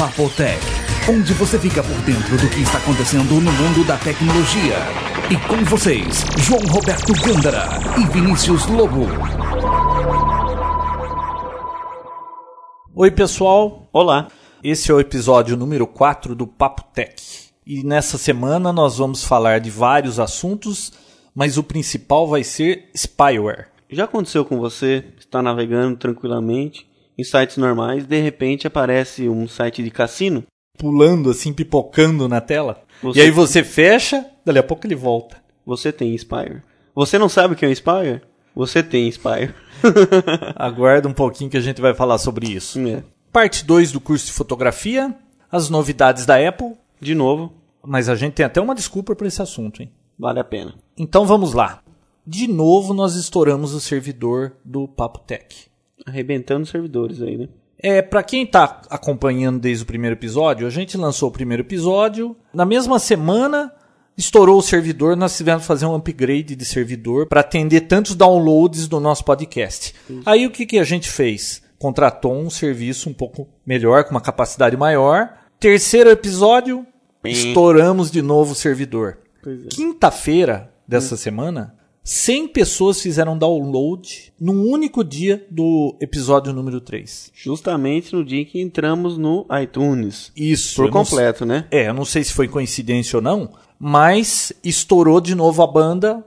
Papotec, onde você fica por dentro do que está acontecendo no mundo da tecnologia. E com vocês, João Roberto Gândara e Vinícius Lobo. Oi, pessoal. Olá. Esse é o episódio número 4 do Papo Tech. E nessa semana nós vamos falar de vários assuntos, mas o principal vai ser spyware. Já aconteceu com você? Está navegando tranquilamente em sites normais, de repente aparece um site de cassino? Pulando assim, pipocando na tela. Você- E aí você fecha, dali a pouco ele volta. Você tem Spire. Você não sabe o que é um Spire? Você tem Spire. Aguarda um pouquinho que a gente vai falar sobre isso. É. Parte 2 do curso de fotografia, as novidades da Apple, De novo, mas a gente tem até uma desculpa para esse assunto, hein? vale a pena. Então vamos lá. De novo nós estouramos o servidor do Papo Tech. Arrebentando os servidores aí, né? É, para quem tá acompanhando desde o primeiro episódio, a gente lançou o primeiro episódio. Na mesma semana, estourou o servidor, nós tivemos que fazer um upgrade de servidor para atender tantos downloads do nosso podcast. Aí o que, que a gente fez? Contratou um serviço um pouco melhor, com uma capacidade maior. Terceiro episódio, estouramos de novo o servidor. É. Quinta-feira dessa semana, 100 pessoas fizeram download num único dia do episódio número 3. Justamente no dia em que entramos no iTunes. Isso. Por eu não completo, né? É, eu não sei se foi coincidência ou não, mas estourou de novo a banda.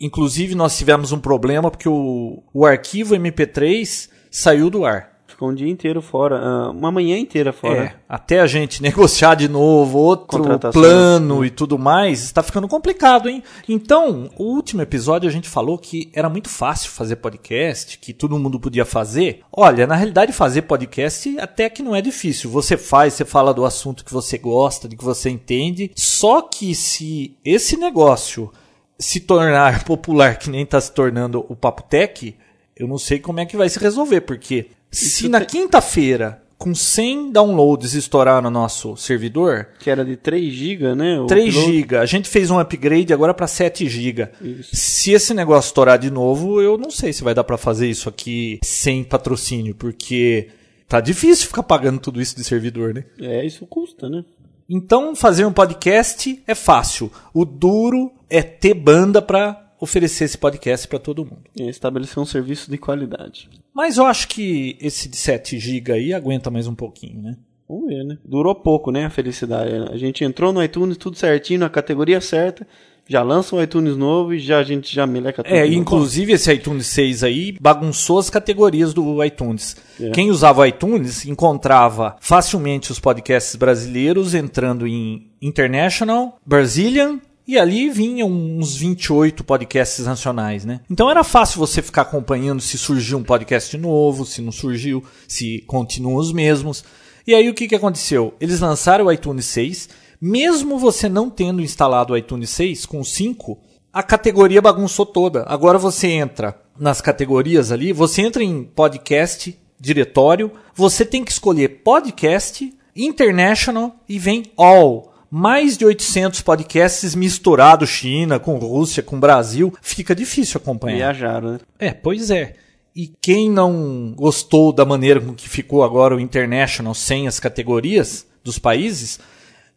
Inclusive, nós tivemos um problema porque o, o arquivo MP3 saiu do ar. Ficou um dia inteiro fora, ah, uma manhã inteira fora. É, até a gente negociar de novo outro plano e tudo mais, está ficando complicado, hein? Então, o último episódio a gente falou que era muito fácil fazer podcast, que todo mundo podia fazer. Olha, na realidade, fazer podcast até que não é difícil. Você faz, você fala do assunto que você gosta, de que você entende. Só que se esse negócio se tornar popular, que nem está se tornando o Papo Tech, eu não sei como é que vai se resolver, porque se na tem- quinta-feira, com 100 downloads estourar no nosso servidor, Que era de 3 GB, né? O 3 upload. GB, a gente fez um upgrade agora para 7 GB. Se esse negócio estourar de novo, eu não sei se vai dar para fazer isso aqui sem patrocínio, porque tá difícil ficar pagando tudo isso de servidor, né? É, isso custa, né? Então, fazer um podcast é fácil. O duro é ter banda para oferecer esse podcast para todo mundo. É estabelecer um serviço de qualidade. Mas eu acho que esse de 7 GB aí aguenta mais um pouquinho, né? Vamos ver, né? Durou pouco, né? A felicidade. A gente entrou no iTunes tudo certinho, na categoria certa, já lança um iTunes novo e já a gente já meleca tudo. É, inclusive esse iTunes 6 aí bagunçou as categorias do iTunes. É. Quem usava o iTunes encontrava facilmente os podcasts brasileiros entrando em International, Brazilian e ali vinham uns 28 podcasts nacionais, né? Então era fácil você ficar acompanhando se surgiu um podcast novo, se não surgiu, se continuam os mesmos. E aí o que, que aconteceu? Eles lançaram o iTunes 6, mesmo você não tendo instalado o iTunes 6 com 5, a categoria bagunçou toda. Agora você entra nas categorias ali, você entra em podcast, diretório, você tem que escolher podcast, international e vem all. Mais de 800 podcasts misturados, China, com Rússia, com Brasil. Fica difícil acompanhar. Viajaram, né? É, pois é. E quem não gostou da maneira com que ficou agora o International sem as categorias dos países,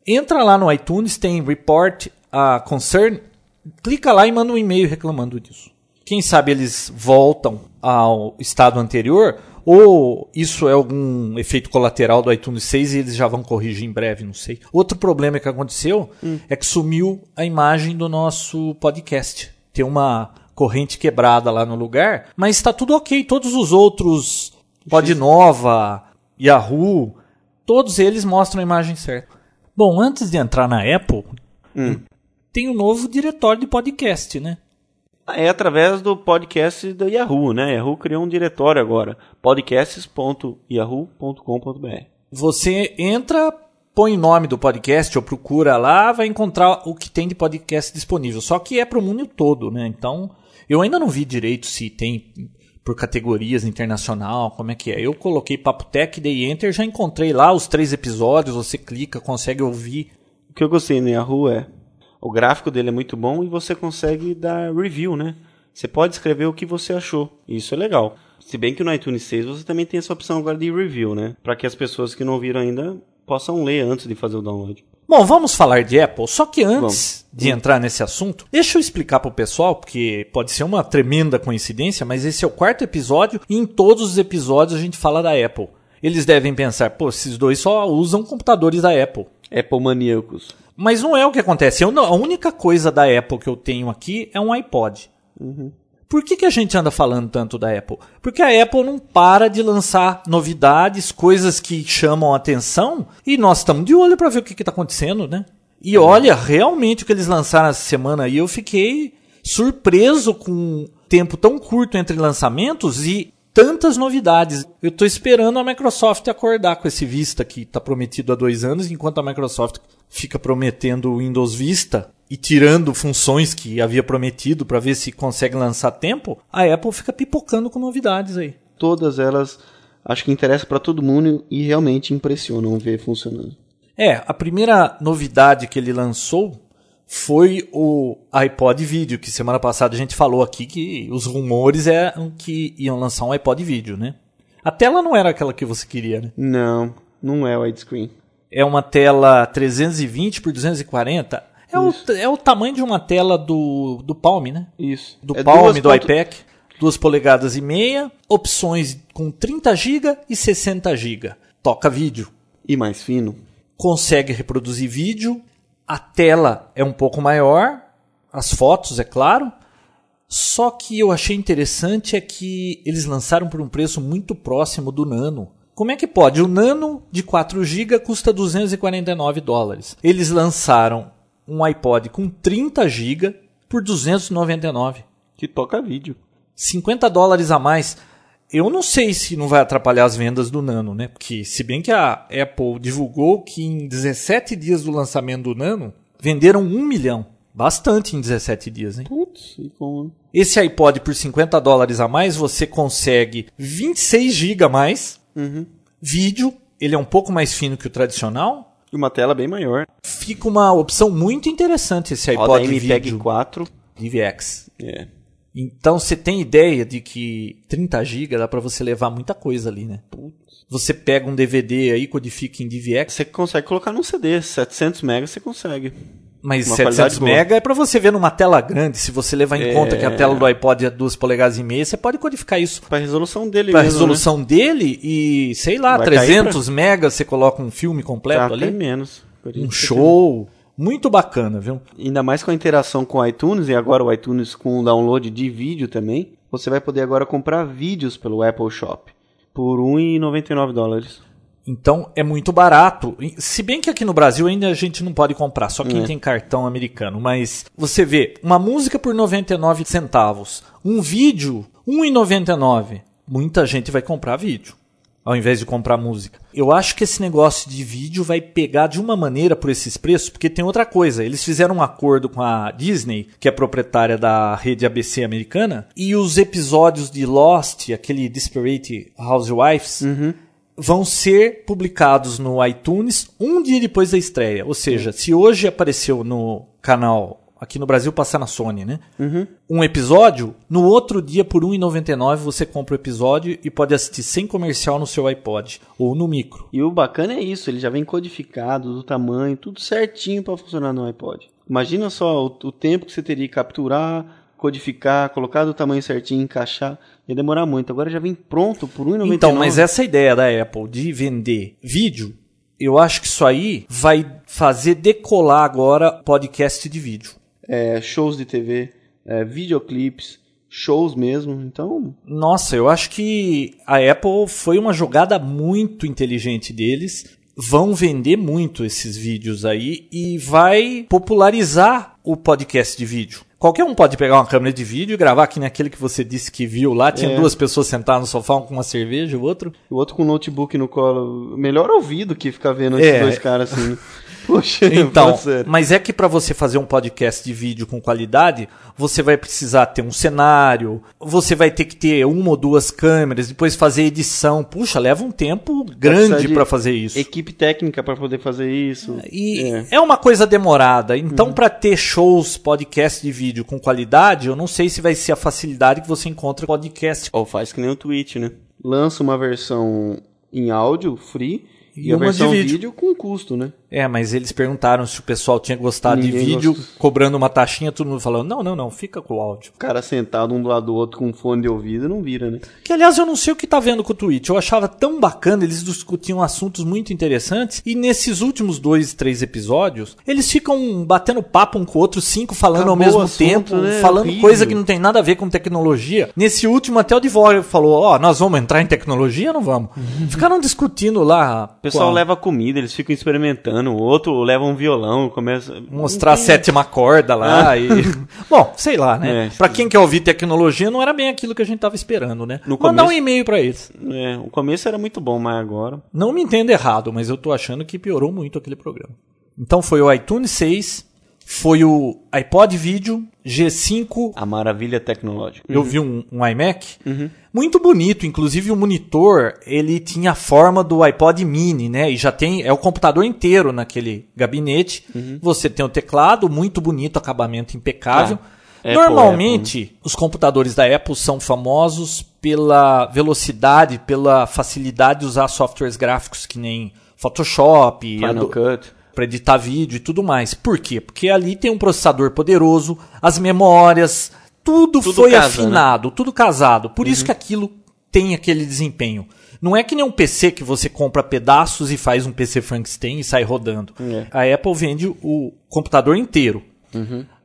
entra lá no iTunes, tem Report a Concern, clica lá e manda um e-mail reclamando disso. Quem sabe eles voltam ao estado anterior, ou isso é algum efeito colateral do iTunes 6 e eles já vão corrigir em breve, não sei. Outro problema que aconteceu é que sumiu a imagem do nosso podcast. Tem uma corrente quebrada lá no lugar, mas está tudo ok. Todos os outros, Podnova, Yahoo, todos eles mostram a imagem certa. Bom, antes de entrar na Apple, Hum. tem um novo diretório de podcast, né? É através do podcast da Yahoo, né? Yahoo criou um diretório agora, podcasts.yahoo.com.br. Você entra, põe o nome do podcast ou procura lá, vai encontrar o que tem de podcast disponível. Só que é para o mundo todo, né? Então, eu ainda não vi direito se tem por categorias internacional, como é que é. Eu coloquei Papo Tech, dei Enter, já encontrei lá os três episódios, você clica, consegue ouvir. O que eu gostei no Yahoo é o gráfico dele é muito bom e você consegue dar review, né? Você pode escrever o que você achou. Isso é legal. Se bem que no iTunes 6 você também tem essa opção agora de review, né? Para que as pessoas que não viram ainda possam ler antes de fazer o download. Bom, vamos falar de Apple. Só que antes Vamos. de entrar nesse assunto, deixa eu explicar pro pessoal, porque pode ser uma tremenda coincidência, mas esse é o quarto episódio e em todos os episódios a gente fala da Apple. Eles devem pensar, pô, esses dois só usam computadores da Apple. Apple maníacos. Mas não é o que acontece. Eu não- a única coisa da Apple que eu tenho aqui é um iPod. Por que, que a gente anda falando tanto da Apple? Porque a Apple não para de lançar novidades, coisas que chamam a atenção, e nós estamos de olho para ver o que está acontecendo, né? E olha, realmente o que eles lançaram essa semana aí, eu fiquei surpreso com um tempo tão curto entre lançamentos e tantas novidades. Eu estou esperando a Microsoft acordar com esse Vista que está prometido há dois anos, enquanto a Microsoft fica prometendo o Windows Vista e tirando funções que havia prometido para ver se consegue lançar tempo, a Apple fica pipocando com novidades aí. Todas elas acho que interessam para todo mundo e realmente impressionam ver funcionando. É, a primeira novidade que ele lançou foi o iPod Video, que semana passada a gente falou aqui que os rumores eram que iam lançar um iPod Video, né? A tela não era aquela que você queria, né? Não, não é widescreen. É uma tela 320 por 240. É o, é o tamanho de uma tela do, do Palm, né? Isso. Do É Palm, do ponto- iPad. 2 polegadas e meia, opções com 30 GB e 60 GB. Toca vídeo. E mais fino. consegue reproduzir vídeo, a tela é um pouco maior, as fotos, é claro. Só que eu achei interessante é que eles lançaram por um preço muito próximo do Nano. Como é que pode? O Nano de 4 GB custa 249 dólares. Eles lançaram um iPod com 30 GB por 299. Que toca vídeo. 50 dólares a mais. Eu não sei se não vai atrapalhar as vendas do Nano, né? Porque se bem que a Apple divulgou que em 17 dias do lançamento do Nano, venderam 1 milhão. Bastante em 17 dias, hein? Putz, e com... Esse iPod por 50 dólares a mais, você consegue 26 GB a mais, Uhum. vídeo, ele é um pouco mais fino que o tradicional. E uma tela bem maior. Fica uma opção muito interessante esse Roda iPod MPEG vídeo 4. DVX. É. Então você tem ideia de que 30 GB dá pra você levar muita coisa ali, né? Você pega um DVD aí, codifica em DVX, Você consegue colocar num CD, 700 megas você consegue. Mas Uma 700 qualidade boa. MB é pra você ver numa tela grande. Se você levar em É. conta que a tela do iPod é 2 polegadas e meia, você pode codificar isso Pra resolução dele pra mesmo, resolução dele e, sei lá, Vai cair 300 megas você coloca um filme né? completo Tá, ali. menos. Um show. Muito bacana, viu? Ainda mais com a interação com o iTunes e agora o iTunes com o download de vídeo também. Você vai poder agora comprar vídeos pelo Apple Shop por 1,99 dólares. Então é muito barato. Se bem que aqui no Brasil ainda a gente não pode comprar, só quem É. tem cartão americano. Mas você vê, uma música por 99 centavos, um vídeo 1,99. Muita gente vai comprar vídeo. Ao invés de comprar música. Eu acho que esse negócio de vídeo vai pegar de uma maneira por esses preços, porque tem outra coisa. Eles fizeram um acordo com a Disney, que é proprietária da rede ABC americana, e os episódios de Lost, aquele Disparate Housewives, vão ser publicados no iTunes um dia depois da estreia. Ou seja, se hoje apareceu no canal, aqui no Brasil passa na Sony, né? Um episódio, no outro dia por R$ 1,99 você compra o episódio e pode assistir sem comercial no seu iPod ou no micro. E o bacana é isso, ele já vem codificado, do tamanho, tudo certinho para funcionar no iPod. Imagina só o, o tempo que você teria que capturar, codificar, colocar do tamanho certinho, encaixar. Ia demorar muito. Agora já vem pronto por R$ 1,99. Então, mas essa ideia da Apple de vender vídeo, eu acho que isso aí vai fazer decolar agora podcast de vídeo. É, shows de TV, é, videoclipes, shows mesmo. Então, Nossa, eu acho que a Apple foi uma jogada muito inteligente deles. Vão vender muito esses vídeos aí e vai popularizar o podcast de vídeo. Qualquer um pode pegar uma câmera de vídeo e gravar aqui naquele que você disse que viu lá. Tinha É. duas pessoas sentadas no sofá, um com uma cerveja, o outro. o outro com o notebook no colo. Melhor ouvido que ficar vendo esses É. dois caras assim. Poxa, Então, mas é que para você fazer um podcast de vídeo com qualidade, você vai precisar ter um cenário, você vai ter que ter uma ou duas câmeras, depois fazer edição. Puxa, leva um tempo grande para fazer isso. Equipe técnica para poder fazer isso. E É. é. uma coisa demorada. Então, para ter shows, podcast de vídeo com qualidade, eu não sei se vai ser a facilidade que você encontra podcast. Ou faz que nem o Twitch, né? Lança uma versão em áudio, free, E, a uma versão de vídeo. vídeo com custo, né? É, mas eles perguntaram se o pessoal tinha gostado de Ninguém vídeo, gostou. cobrando uma taxinha, todo mundo falou, não, não, não, fica com o áudio. O cara sentado um do lado do outro com um fone de ouvido não vira, né? Que, aliás, eu não sei o que tá vendo com o Twitch. Eu achava tão bacana, eles discutiam assuntos muito interessantes. E nesses últimos dois, três episódios, eles ficam batendo papo um com o outro, cinco falando Acabou ao mesmo assunto, tempo, né? falando Horrível. coisa que não tem nada a ver com tecnologia. Nesse último, até o Divório falou: Ó, nós vamos entrar em tecnologia ou não vamos? Ficaram discutindo lá. O pessoal qual- leva comida, eles ficam experimentando. O outro leva um violão, começa. Mostrar a sétima corda lá e. Bom, sei lá, né? Ah. É, pra quem quer ouvir tecnologia, não era bem aquilo que a gente tava esperando, né? No Mandar um começo- e-mail pra eles. É, o começo era muito bom, mas agora. Não me entenda errado, mas eu tô achando que piorou muito aquele programa. Então foi o iTunes 6, foi o iPod Video G5. A maravilha tecnológica. Eu vi um, um iMac muito bonito, inclusive o monitor ele tinha a forma do iPod Mini, né? E já tem é o computador inteiro naquele gabinete. Você tem o teclado muito bonito, acabamento impecável. Ah, Apple, Normalmente os computadores da Apple são famosos pela velocidade, pela facilidade de usar softwares gráficos que nem Photoshop, Final Ado- Cut. Para editar vídeo e tudo mais. Por quê? Porque ali tem um processador poderoso, as memórias, tudo, Tudo foi casa, afinado, tudo casado. Por isso que aquilo tem aquele desempenho. Não é que nem um PC que você compra pedaços e faz um PC Frankenstein e sai rodando. É. A Apple vende o computador inteiro.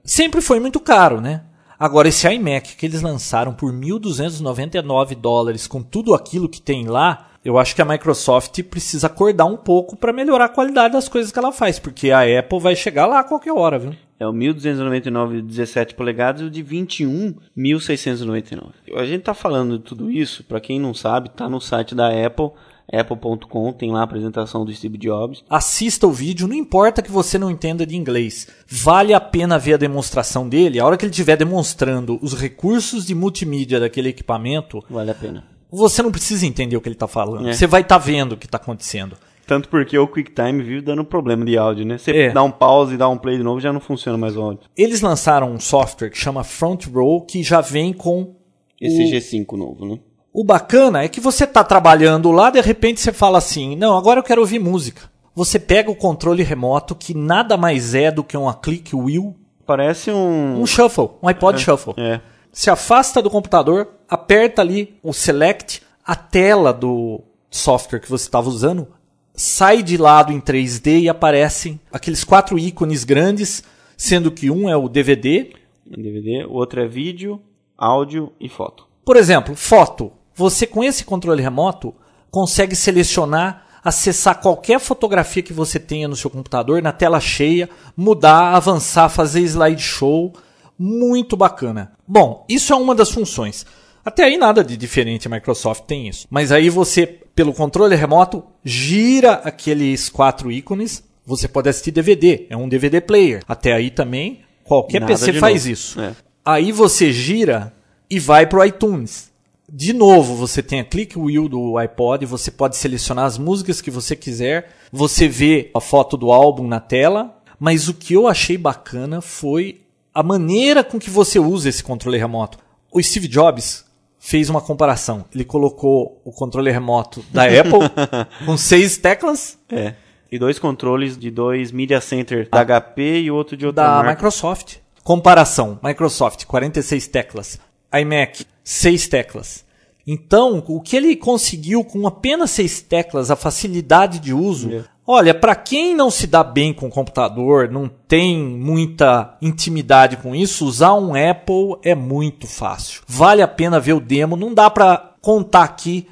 Sempre foi muito caro, né? Agora, esse iMac que eles lançaram por 1.299 dólares, com tudo aquilo que tem lá, eu acho que a Microsoft precisa acordar um pouco para melhorar a qualidade das coisas que ela faz, porque a Apple vai chegar lá a qualquer hora, viu? É o 1299 de 17 polegadas e o de 21, 1699. A gente tá falando de tudo isso, pra quem não sabe, tá no site da Apple, apple.com, tem lá a apresentação do Steve Jobs. Assista o vídeo, não importa que você não entenda de inglês. Vale a pena ver a demonstração dele. A hora que ele estiver demonstrando os recursos de multimídia daquele equipamento, Vale a pena. Você não precisa entender o que ele está falando. É. Você vai estar vendo o que está acontecendo. Tanto porque o QuickTime vive dando problema de áudio, né? Você É. dá um pause e dá um play de novo, já não funciona mais o áudio. Eles lançaram um software que chama Front Row, que já vem com Esse o, G5 novo, né? o bacana é que você tá trabalhando lá, de repente você fala assim: "Não, agora eu quero ouvir música". Você pega o controle remoto, que nada mais é do que uma click wheel, Parece um... um shuffle, um iPod shuffle. É. Se afasta do computador, aperta ali o select, a tela do software que você estava usando sai de lado em 3D e aparecem aqueles quatro ícones grandes, sendo que um é o DVD. DVD, o outro é vídeo, áudio e foto. Por exemplo, foto. Você com esse controle remoto consegue selecionar, acessar qualquer fotografia que você tenha no seu computador na tela cheia, mudar, avançar, fazer slideshow. Muito bacana. Bom, isso é uma das funções. Até aí nada de diferente, a Microsoft tem isso. Mas aí você, pelo controle remoto, gira aqueles quatro ícones. Você pode assistir DVD, é um DVD player. Até aí também, qualquer Nada PC faz novo. isso. É. Aí você gira e vai para o iTunes. De novo, você tem a click wheel do iPod, você pode selecionar as músicas que você quiser, você vê a foto do álbum na tela, mas o que eu achei bacana foi a maneira com que você usa esse controle remoto. O Steve Jobs fez uma comparação. Ele colocou o controle remoto da Apple com seis teclas É. E dois controles de dois Media Center da HP e outro de outra da marca. Microsoft. Comparação: Microsoft 46 teclas, iMac 6 teclas. Então, o que ele conseguiu com apenas 6 teclas, a facilidade de uso. É. Olha, para quem não se dá bem com o computador, não tem muita intimidade com isso, usar um Apple é muito fácil. Vale a pena ver o demo, não dá para contar aqui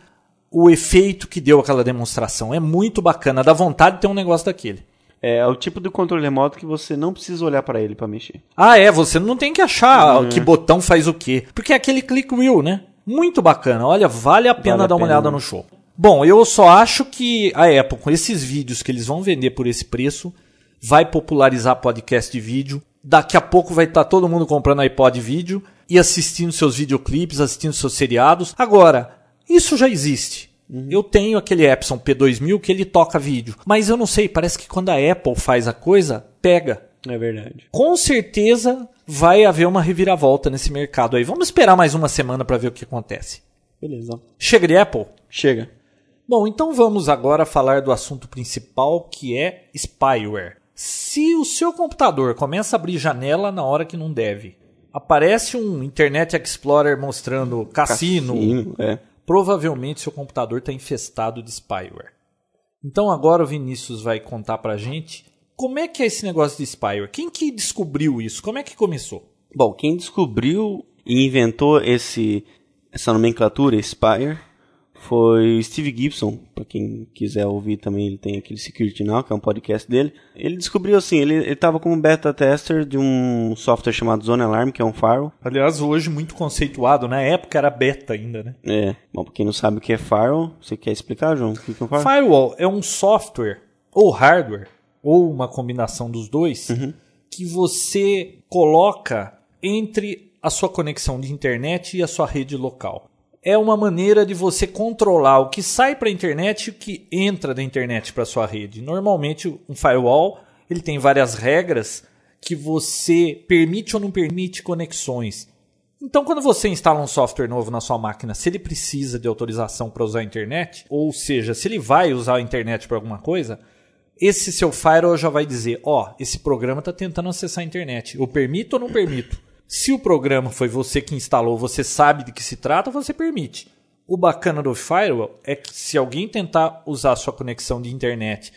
o efeito que deu aquela demonstração. É muito bacana, dá vontade de ter um negócio daquele. É, é o tipo de controle remoto que você não precisa olhar para ele para mexer. Ah, é, você não tem que achar que botão faz o quê. Porque é aquele click wheel, né? Muito bacana. Olha, vale a pena Vale a dar uma pena, olhada né? no show. Bom, eu só acho que a Apple, com esses vídeos que eles vão vender por esse preço, vai popularizar podcast de vídeo. Daqui a pouco vai estar todo mundo comprando iPod vídeo e assistindo seus videoclipes, assistindo seus seriados. Agora, isso já existe. Eu tenho aquele Epson P2000 que ele toca vídeo. Mas eu não sei, parece que quando a Apple faz a coisa, pega É verdade. com certeza vai haver uma reviravolta nesse mercado aí. Vamos esperar mais uma semana para ver o que acontece. Beleza. Chega de Apple? Chega. Bom, então vamos agora falar do assunto principal que é spyware. Se o seu computador começa a abrir janela na hora que não deve, aparece um Internet Explorer mostrando cassino, Cassino, é. provavelmente seu computador está infestado de spyware. Então agora o Vinícius vai contar pra gente como é que é esse negócio de spyware. Quem que descobriu isso? Como é que começou? Bom, quem descobriu e inventou esse, essa nomenclatura, Spire, foi o Steve Gibson. Para quem quiser ouvir também, ele tem aquele Security Now, que é um podcast dele. Ele descobriu assim, ele estava como beta tester de um software chamado Zone Alarm, que é um firewall. Aliás, hoje muito conceituado. Na época era beta ainda, né? É, bom, pra quem não sabe o que é firewall, você quer explicar, João? O que é um firewall? Firewall é um software ou hardware ou uma combinação dos dois que você coloca entre a sua conexão de internet e a sua rede local. É uma maneira de você controlar o que sai para a internet e o que entra da internet para sua rede. Normalmente um firewall ele tem várias regras que você permite ou não permite conexões. Então, quando você instala um software novo na sua máquina, se ele precisa de autorização para usar a internet, ou seja, se ele vai usar a internet para alguma coisa, esse seu firewall já vai dizer: ó, esse programa está tentando acessar a internet. Eu permito ou não permito? Se o programa foi você que instalou, você sabe de que se trata, você permite. O bacana do firewall é que se alguém tentar usar sua conexão de internet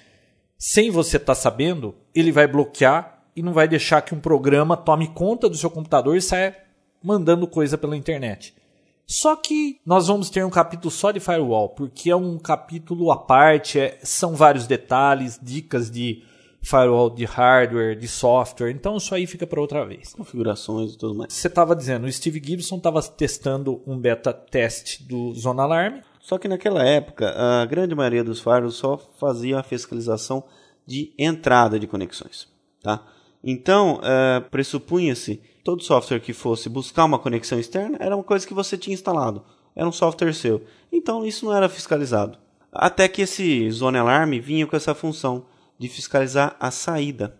sem você estar sabendo, ele vai bloquear e não vai deixar que um programa tome conta do seu computador e saia mandando coisa pela internet. Só que nós vamos ter um capítulo só de firewall, porque é um capítulo à parte, é- são vários detalhes, dicas de firewall de hardware, de software, então isso aí fica para outra vez. Configurações e tudo mais. Você estava dizendo, o Steve Gibson estava testando um beta teste do Zona Alarm. Só que naquela época, a grande maioria dos firewalls só fazia a fiscalização de entrada de conexões. Tá? Então, eh, pressupunha-se todo software que fosse buscar uma conexão externa era uma coisa que você tinha instalado. Era um software seu. Então, isso não era fiscalizado. Até que esse Zone Alarm vinha com essa função de fiscalizar a saída.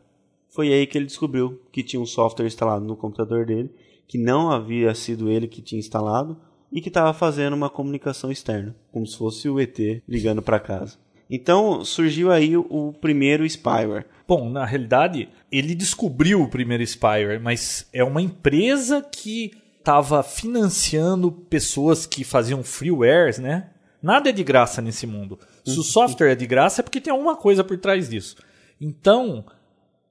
Foi aí que ele descobriu que tinha um software instalado no computador dele, que não havia sido ele que tinha instalado e que estava fazendo uma comunicação externa, como se fosse o ET ligando para casa. Então surgiu aí o, primeiro spyware. Bom, na realidade, ele descobriu o primeiro spyware, mas é uma empresa que estava financiando pessoas que faziam freewares, né? Nada é de graça nesse mundo. Se o software é de graça é porque tem alguma coisa por trás disso. Então,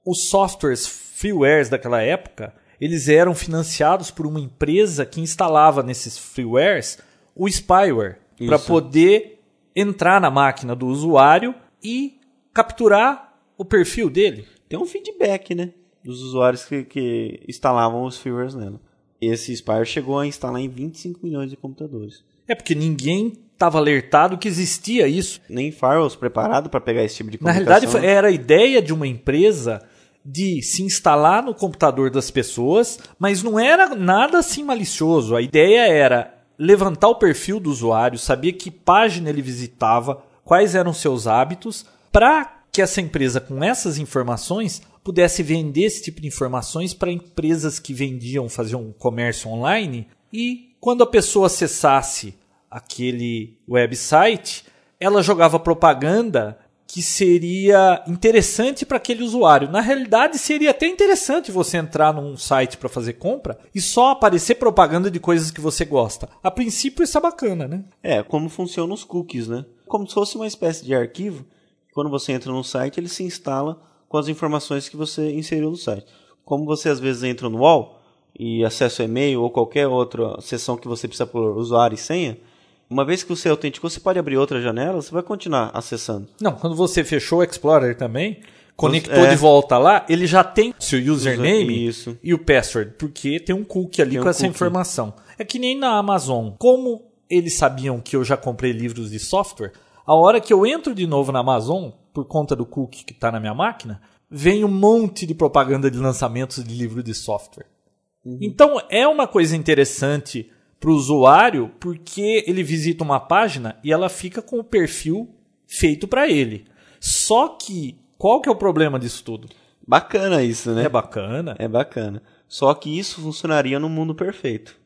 os softwares freewares daquela época, eles eram financiados por uma empresa que instalava nesses freewares o spyware para poder entrar na máquina do usuário e capturar o perfil dele. Tem um feedback, né? Dos usuários que, que instalavam os firmwares nela. Esse spyware chegou a instalar em 25 milhões de computadores. É porque ninguém estava alertado que existia isso. Nem firewalls preparados para pegar esse tipo de Na comunicação. realidade, foi- era a ideia de uma empresa de se instalar no computador das pessoas, mas não era nada assim malicioso. A ideia era levantar o perfil do usuário, saber que página ele visitava, quais eram seus hábitos, para que essa empresa, com essas informações, pudesse vender esse tipo de informações para empresas que vendiam, faziam comércio online. E quando a pessoa acessasse aquele website, ela jogava propaganda que seria interessante para aquele usuário. Na realidade, seria até interessante você entrar num site para fazer compra e só aparecer propaganda de coisas que você gosta. A princípio, isso é bacana, né? É, como funcionam os cookies, né? Como se fosse uma espécie de arquivo. Quando você entra no site, ele se instala com as informações que você inseriu no site. Como você às vezes entra no UOL e acessa o e-mail ou qualquer outra seção que você precisa por usuário e senha, uma vez que você autenticou, você pode abrir outra janela, você vai continuar acessando. Não, quando você fechou o Explorer também, conectou É. de volta lá, ele já tem seu username Isso. e o password, porque tem um cookie ali Tem com um essa cookie. informação. É que nem na Amazon. Como eles sabiam que eu já comprei livros de software, a hora que eu entro de novo na Amazon, por conta do cookie que está na minha máquina, vem um monte de propaganda de lançamentos de livro de software. Então é uma coisa interessante para o usuário, porque ele visita uma página e ela fica com o perfil feito para ele. Só que qual que é o problema disso tudo? Bacana isso, né? É bacana. É bacana. Só que isso funcionaria no mundo perfeito.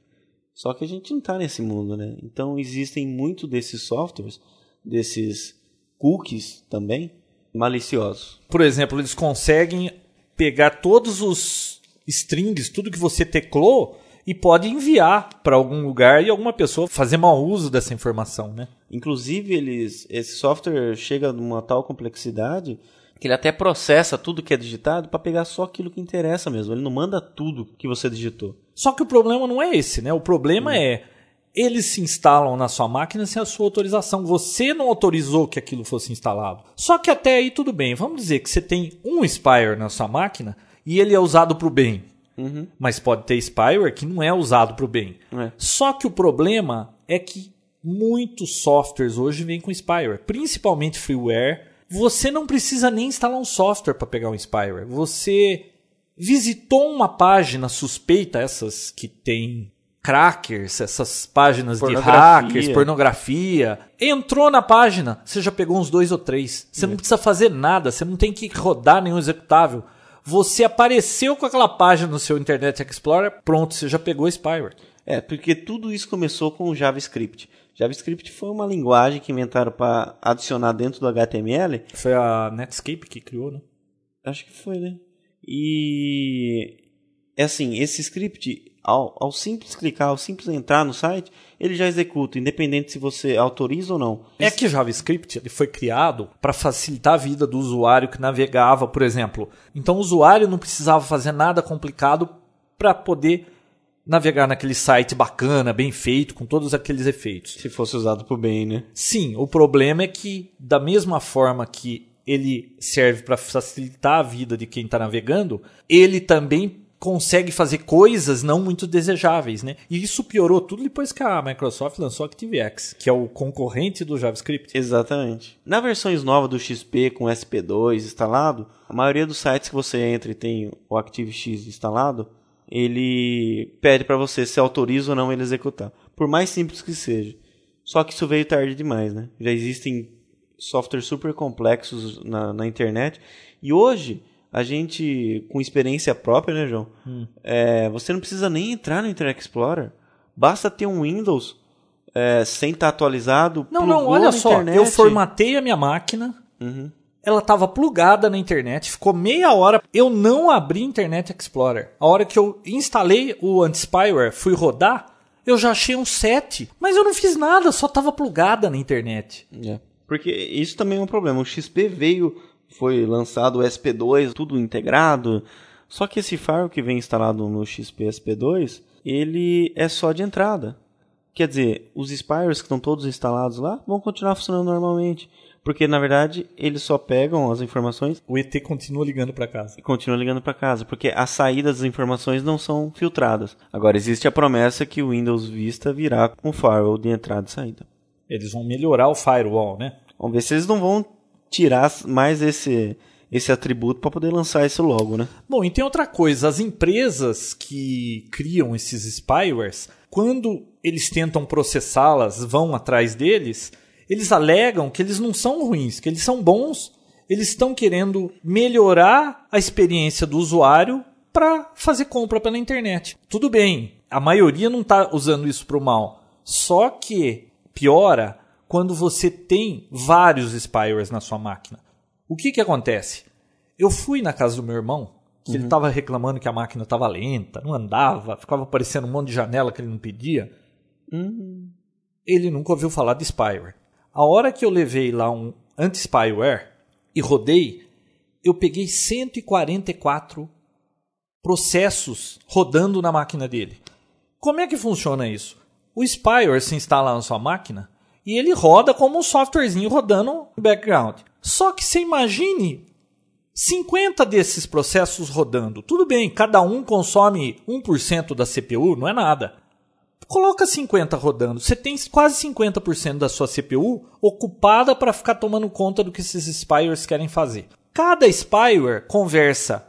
Só que a gente não está nesse mundo, né? Então existem muito desses softwares desses cookies também maliciosos. Por exemplo, eles conseguem pegar todos os strings, tudo que você teclou e pode enviar para algum lugar e alguma pessoa fazer mau uso dessa informação, né? Inclusive, eles, esse software chega numa tal complexidade que ele até processa tudo que é digitado para pegar só aquilo que interessa mesmo. Ele não manda tudo que você digitou. Só que o problema não é esse, né? O problema hum. é eles se instalam na sua máquina sem a sua autorização. Você não autorizou que aquilo fosse instalado. Só que até aí tudo bem. Vamos dizer que você tem um Spire na sua máquina e ele é usado para o bem. Uhum. Mas pode ter spyware que não é usado para o bem. É. Só que o problema é que muitos softwares hoje vêm com spyware, principalmente freeware. Você não precisa nem instalar um software para pegar um spyware. Você visitou uma página suspeita, essas que tem crackers, essas páginas de hackers, pornografia. Entrou na página, você já pegou uns dois ou três. Você é. não precisa fazer nada, você não tem que rodar nenhum executável. Você apareceu com aquela página no seu Internet Explorer, pronto, você já pegou o spyware. É, porque tudo isso começou com o JavaScript. JavaScript foi uma linguagem que inventaram para adicionar dentro do HTML. Foi a Netscape que criou, né? Acho que foi, né? E é assim, esse script ao, ao simples clicar, ao simples entrar no site, ele já executa, independente se você autoriza ou não. É que JavaScript ele foi criado para facilitar a vida do usuário que navegava, por exemplo. Então o usuário não precisava fazer nada complicado para poder navegar naquele site bacana, bem feito, com todos aqueles efeitos. Se fosse usado por bem, né? Sim, o problema é que da mesma forma que ele serve para facilitar a vida de quem está navegando, ele também consegue fazer coisas não muito desejáveis, né? E isso piorou tudo depois que a Microsoft lançou ActiveX, que é o concorrente do JavaScript. Exatamente. Na versões novas do XP com SP2 instalado, a maioria dos sites que você entra e tem o ActiveX instalado, ele pede para você se autoriza ou não ele executar. Por mais simples que seja. Só que isso veio tarde demais, né? Já existem softwares super complexos na, na internet. E hoje, a gente, com experiência própria, né, João? Hum. É, você não precisa nem entrar no Internet Explorer. Basta ter um Windows é, sem estar tá atualizado. Não, não, olha só. Internet. Eu formatei a minha máquina. Uhum. Ela estava plugada na internet, ficou meia hora. Eu não abri Internet Explorer. A hora que eu instalei o anti-spyware, fui rodar, eu já achei um 7. Mas eu não fiz nada, só estava plugada na internet. É. Porque isso também é um problema. O XP veio foi lançado o SP2, tudo integrado. Só que esse firewall que vem instalado no XP SP2, ele é só de entrada. Quer dizer, os spires que estão todos instalados lá vão continuar funcionando normalmente. Porque, na verdade, eles só pegam as informações. O ET continua ligando para casa. E continua ligando para casa, porque as saídas das informações não são filtradas. Agora, existe a promessa que o Windows Vista virá com firewall de entrada e saída. Eles vão melhorar o firewall, né? Vamos ver se eles não vão tirar mais esse esse atributo para poder lançar esse logo, né? Bom, e tem outra coisa, as empresas que criam esses spywares, quando eles tentam processá-las, vão atrás deles, eles alegam que eles não são ruins, que eles são bons, eles estão querendo melhorar a experiência do usuário para fazer compra pela internet. Tudo bem, a maioria não está usando isso para o mal, só que piora quando você tem vários spywares na sua máquina. O que, que acontece? Eu fui na casa do meu irmão, que uhum. ele estava reclamando que a máquina estava lenta, não andava, ficava aparecendo um monte de janela que ele não pedia. Uhum. Ele nunca ouviu falar de spyware. A hora que eu levei lá um anti-spyware e rodei, eu peguei 144 processos rodando na máquina dele. Como é que funciona isso? O spyware se instala na sua máquina e ele roda como um softwarezinho rodando no background. Só que você imagine 50 desses processos rodando. Tudo bem, cada um consome 1% da CPU, não é nada. Coloca 50 rodando. Você tem quase 50% da sua CPU ocupada para ficar tomando conta do que esses spywares querem fazer. Cada spyware conversa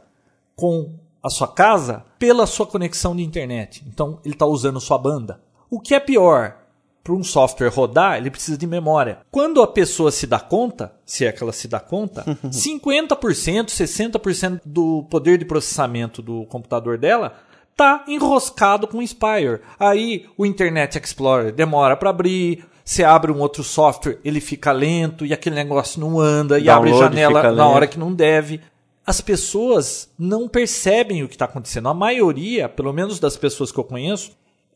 com a sua casa pela sua conexão de internet. Então ele está usando sua banda. O que é pior? Para um software rodar, ele precisa de memória. Quando a pessoa se dá conta, se é que ela se dá conta, 50%, 60% do poder de processamento do computador dela tá enroscado com o Spire. Aí o Internet Explorer demora para abrir, você abre um outro software, ele fica lento e aquele negócio não anda e Download abre janela na hora que não deve. As pessoas não percebem o que está acontecendo. A maioria, pelo menos das pessoas que eu conheço,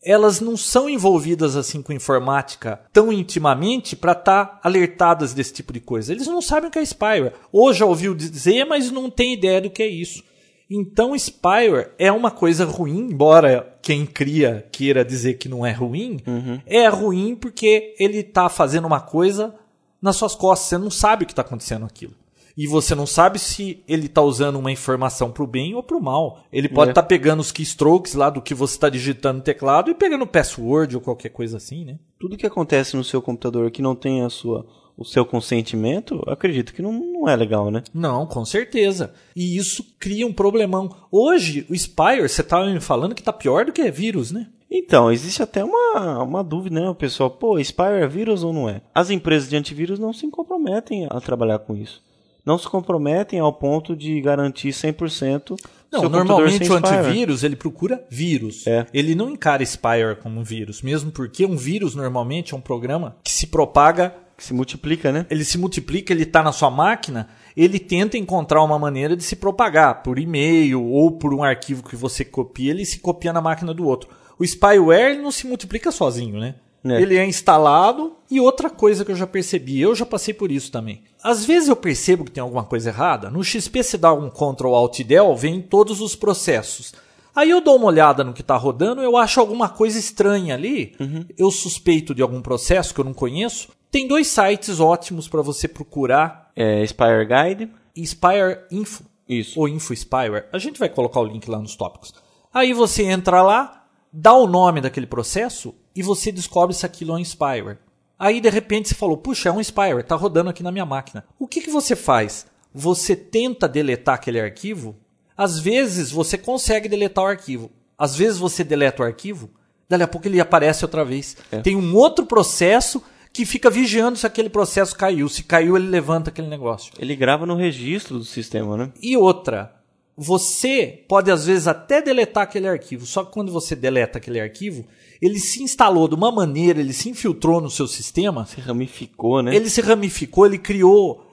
elas não são envolvidas assim com informática tão intimamente para estar alertadas desse tipo de coisa. Eles não sabem o que é spyware. Ou já ouviu dizer, mas não tem ideia do que é isso. Então, spyware é uma coisa ruim, embora quem cria queira dizer que não é ruim. É ruim porque ele está fazendo uma coisa nas suas costas. Você não sabe o que está acontecendo aquilo. E você não sabe se ele está usando uma informação para o bem ou para o mal. Ele pode É. estar pegando os keystrokes lá do que você está digitando no teclado e pegando password ou qualquer coisa assim, né? Tudo que acontece no seu computador que não tem a sua, o seu consentimento, acredito que não, não é legal, né? Não, com certeza. E isso cria um problemão. Hoje, o Spire, você estava me falando que está pior do que vírus, né? Então, existe até uma, uma dúvida, né? O pessoal, pô, Spire é vírus ou não é? As empresas de antivírus não se comprometem a trabalhar com isso. Não se comprometem ao ponto de garantir 100% Não, seu normalmente o antivírus ele procura vírus. É. Ele não encara spyware como um vírus, mesmo porque um vírus normalmente é um programa que se propaga, Que se multiplica, né? ele se multiplica, ele está na sua máquina, ele tenta encontrar uma maneira de se propagar por e-mail ou por um arquivo que você copia, ele se copia na máquina do outro. O spyware não se multiplica sozinho, né? É. Ele é instalado e outra coisa que eu já percebi, eu já passei por isso também. Às vezes eu percebo que tem alguma coisa errada. No XP se dá um Ctrl Alt Del, vem todos os processos. Aí eu dou uma olhada no que está rodando, eu acho alguma coisa estranha ali. Eu suspeito de algum processo que eu não conheço. Tem dois sites ótimos para você procurar. É, Spire Guide. Spire Info Isso. ou Info Spyware. A gente vai colocar o link lá nos tópicos. Aí você entra lá, dá o nome daquele processo e você descobre se aquilo é um spyware. Aí de repente você falou, puxa, é um spyware, tá rodando aqui na minha máquina. O que, que você faz? Você tenta deletar aquele arquivo? Às vezes você consegue deletar o arquivo. Às vezes você deleta o arquivo, dali a pouco ele aparece outra vez. É. Tem um outro processo que fica vigiando se aquele processo caiu. Se caiu, ele levanta aquele negócio. Ele grava no registro do sistema, né? E outra, você pode às vezes até deletar aquele arquivo, só que quando você deleta aquele arquivo, ele se instalou de uma maneira, ele se infiltrou no seu sistema, Se ramificou, né? ele se ramificou, ele criou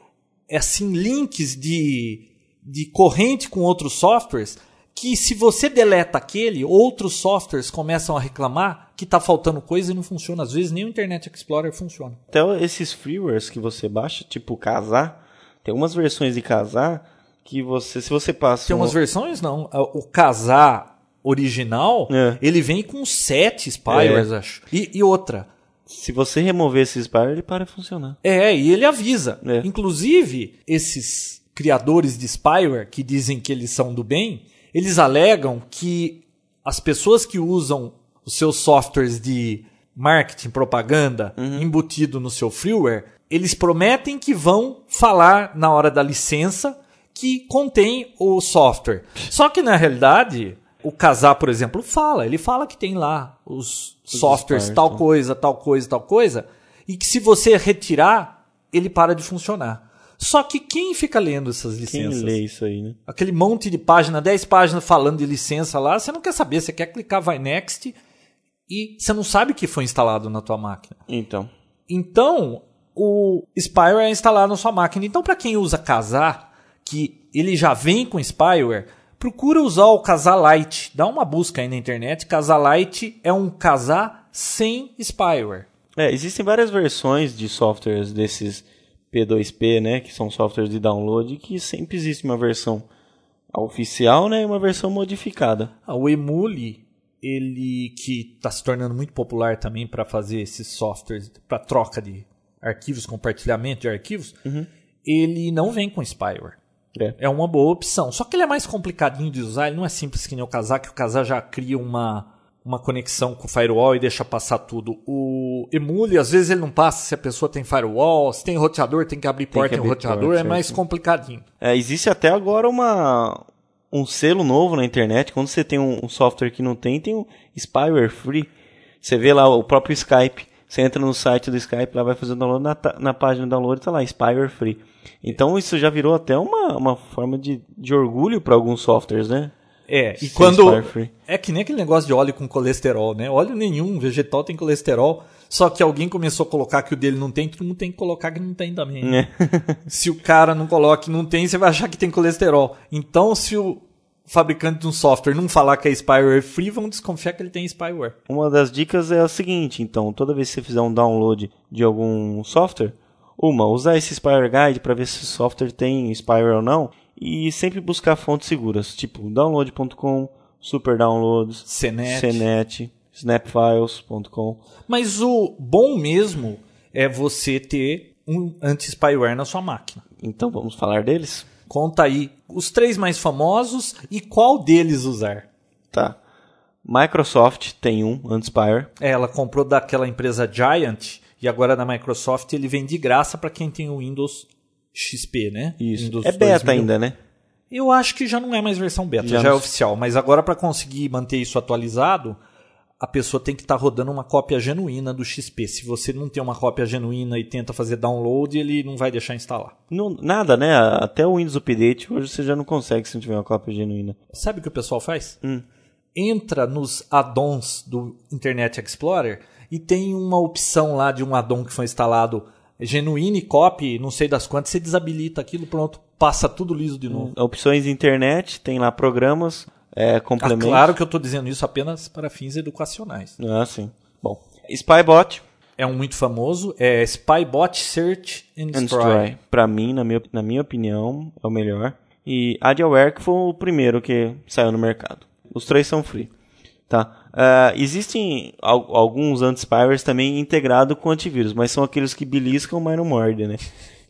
assim links de, de corrente com outros softwares que se você deleta aquele, outros softwares começam a reclamar que está faltando coisa e não funciona. Às vezes nem o Internet Explorer funciona. Até esses freewares que você baixa, tipo Casar, tem umas versões de Casar que você, se você passa Tem um- umas versões não. O casar original, É. ele vem com sete spywares, acho. E, e outra. se você remover esse Spire, ele para de funcionar. É, e ele avisa. É. Inclusive, esses criadores de spyware que dizem que eles são do bem, eles alegam que as pessoas que usam os seus softwares de marketing, propaganda, embutido no seu freeware, eles prometem que vão falar na hora da licença que contém o software. Só que na realidade, o Casar, por exemplo, fala, ele fala que tem lá os, softwares spywares, tal tá. coisa, tal coisa, tal coisa, e que se você retirar, ele para de funcionar. Só que quem fica lendo essas Quem licenças? lê isso aí, né? Aquele monte de página, 10 páginas falando de licença lá, você não quer saber, você quer clicar vai next e você não sabe o que foi instalado na tua máquina. Então, Então, o spyware é instalado na sua máquina. Então, para quem usa Casar, que ele já vem com spyware, procura usar o Casar Lite. Dá uma busca aí na internet. Casar Lite é um Casar sem spyware. é, existem várias versões de softwares desses P2P, né, que são softwares de download, que sempre existe uma versão oficial, né, e uma versão modificada. Ah, O Emule, ele que está se tornando muito popular também para fazer esses softwares para troca de arquivos, compartilhamento de arquivos, ele não vem com spyware. É. É uma boa opção. Só que ele é mais complicadinho de usar, ele não é simples que nem o Kazaa, que o Kazaa já cria uma, uma conexão com o firewall e deixa passar tudo. O Emule, às vezes ele não passa se a pessoa tem firewall, se tem roteador, tem que abrir que porta em abrir roteador, porta, é mais certo. complicadinho. É, existe até agora uma um selo novo na internet. Quando você tem um, um software que não tem, tem um spyware free. Você vê lá o próprio Skype. Você entra no site do Skype, lá vai fazer o download, na, na página do download tá lá, spyware free. Então isso já virou até uma, uma forma de, de orgulho para alguns softwares, né? É, e quando. É que nem aquele negócio de óleo com colesterol, né? Óleo nenhum, vegetal tem colesterol. Só que alguém começou a colocar que o dele não tem, todo mundo tem que colocar que não tem também. É. Se o cara não coloca que não tem, você vai achar que tem colesterol. Então, se o fabricante de um software não falar que é spyware free, vão desconfiar que ele tem spyware. Uma das dicas é a seguinte, então, toda vez que você fizer um download de algum software, uma, usar esse Spyware Guide para ver se o software tem spyware ou não, e sempre buscar fontes seguras, tipo download.com, Super Downloads, CNET. CNET, snapfiles.com. Mas o bom mesmo é você ter um anti-spyware na sua máquina. Então vamos falar deles? Conta aí os três mais famosos e qual deles usar. Tá. Microsoft tem um, Antispire. É, ela comprou daquela empresa Giant e agora da Microsoft ele vem de graça para quem tem o Windows XP, né? Isso. Windows é beta 2000. ainda, né? Eu acho que já não é mais versão beta, Já já, é oficial. Mas agora para conseguir manter isso atualizado, a pessoa tem que estar rodando uma cópia genuína do XP. Se você não tem uma cópia genuína e tenta fazer download, ele não vai deixar instalar. Não, nada, né? Até o Windows Update hoje você já não consegue se não tiver uma cópia genuína. Sabe o que o pessoal faz? Hum. Entra nos add-ons do Internet Explorer e tem uma opção lá de um add-on que foi instalado genuíno e copy, não sei das quantas, você desabilita aquilo, pronto, passa tudo liso de novo. Opções internet, tem lá programas, é, Ah, complementos. claro que eu estou dizendo isso apenas para fins educacionais. Ah, sim. Bom. Spybot É um muito famoso, é Spybot Search and and Destroy. Pra mim, na minha, na minha opinião, é o melhor. E AdAware, que foi o primeiro que saiu no mercado. Os três são free. Tá? Ah, existem al- alguns anti-spywares também integrados com antivírus, mas são aqueles que beliscam, mas não mordem, né?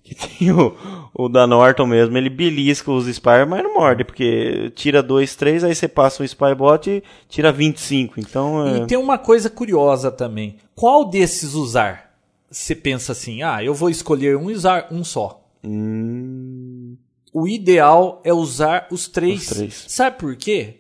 Que tem o, o da Norton mesmo, ele belisca os spyware, mas não morde, porque tira 2, 3, aí você passa o spybot e tira 25. Então, é... E tem uma coisa curiosa também. Qual desses usar? Você pensa assim, ah, eu vou escolher um e usar um só. Hum, O ideal é usar os três. Os três. Sabe por quê?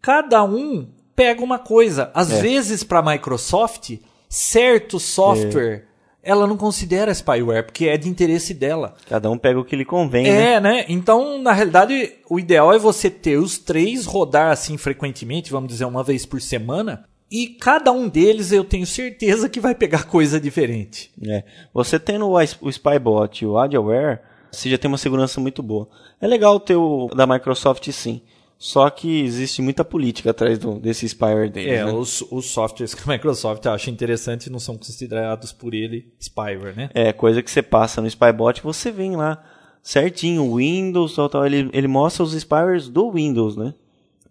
Cada um pega uma coisa. Às É. vezes, para a Microsoft, certo software ela não considera spyware, porque é de interesse dela. cada um pega o que lhe convém, né? É, né? Então, na realidade, o ideal é você ter os três rodar assim frequentemente, vamos dizer, uma vez por semana. E cada um deles eu tenho certeza que vai pegar coisa diferente. É. Você tendo o, Spybot e o AdAware, você já tem uma segurança muito boa. É legal ter o da Microsoft sim. Só que existe muita política atrás do, desse spyware deles. É, né? os, os softwares que a Microsoft acha interessante não são considerados por ele spyware, né? É, coisa que você passa no Spybot, você vem lá certinho, Windows, tal, tal. Ele, ele mostra os spywares do Windows, né?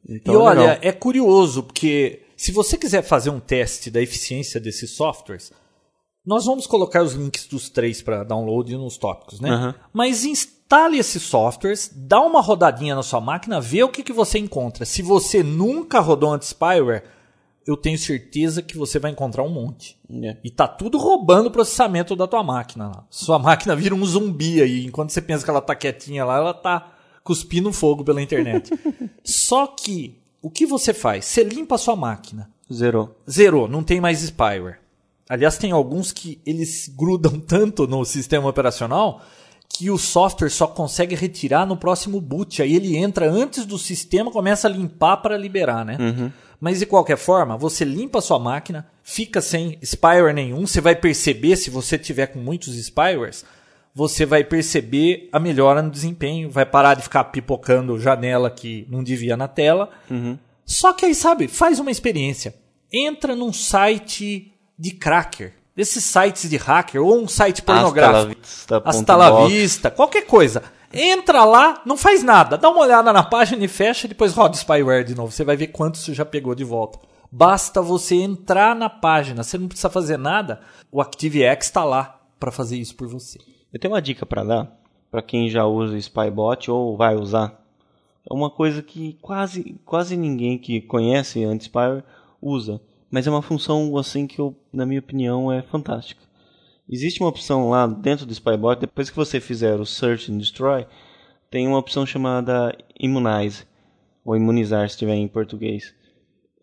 Então e é olha, legal. é curioso, porque se você quiser fazer um teste da eficiência desses softwares, nós vamos colocar os links dos três para download nos tópicos, né? Aham. Mas instale esses softwares, dá uma rodadinha na sua máquina, vê o que, que você encontra. Se você nunca rodou anti-spyware, eu tenho certeza que você vai encontrar um monte. É. E tá tudo roubando o processamento da tua máquina lá. Sua máquina vira um zumbi aí. Enquanto você pensa que ela tá quietinha lá, ela tá cuspindo fogo pela internet. Só que, o que você faz? Você limpa a sua máquina. Zerou. Zerou, não tem mais spyware. Aliás, tem alguns que eles grudam tanto no sistema operacional que o software só consegue retirar no próximo boot. Aí ele entra antes do sistema, começa a limpar para liberar, né? Mas de qualquer forma, você limpa a sua máquina, fica sem spyware nenhum. Você vai perceber, se você tiver com muitos spywares, você vai perceber a melhora no desempenho. Vai parar de ficar pipocando janela que não devia na tela. Só que aí, sabe, faz uma experiência. Entra num site de cracker. Desses sites de hacker, ou um site pornográfico. Hasta la vista, qualquer coisa. Entra lá, não faz nada. Dá uma olhada na página e fecha, depois roda o spyware de novo. Você vai ver quanto você já pegou de volta. Basta você entrar na página, você não precisa fazer nada. O ActiveX está lá para fazer isso por você. Eu tenho uma dica para dar para quem já usa o Spybot ou vai usar. É uma coisa que quase, quase ninguém que conhece anti-spyware usa, mas é uma função assim que eu, na minha opinião, é fantástica. Existe uma opção lá dentro do Spybot, depois que você fizer o Search and Destroy, tem uma opção chamada Immunize, ou imunizar se estiver em português.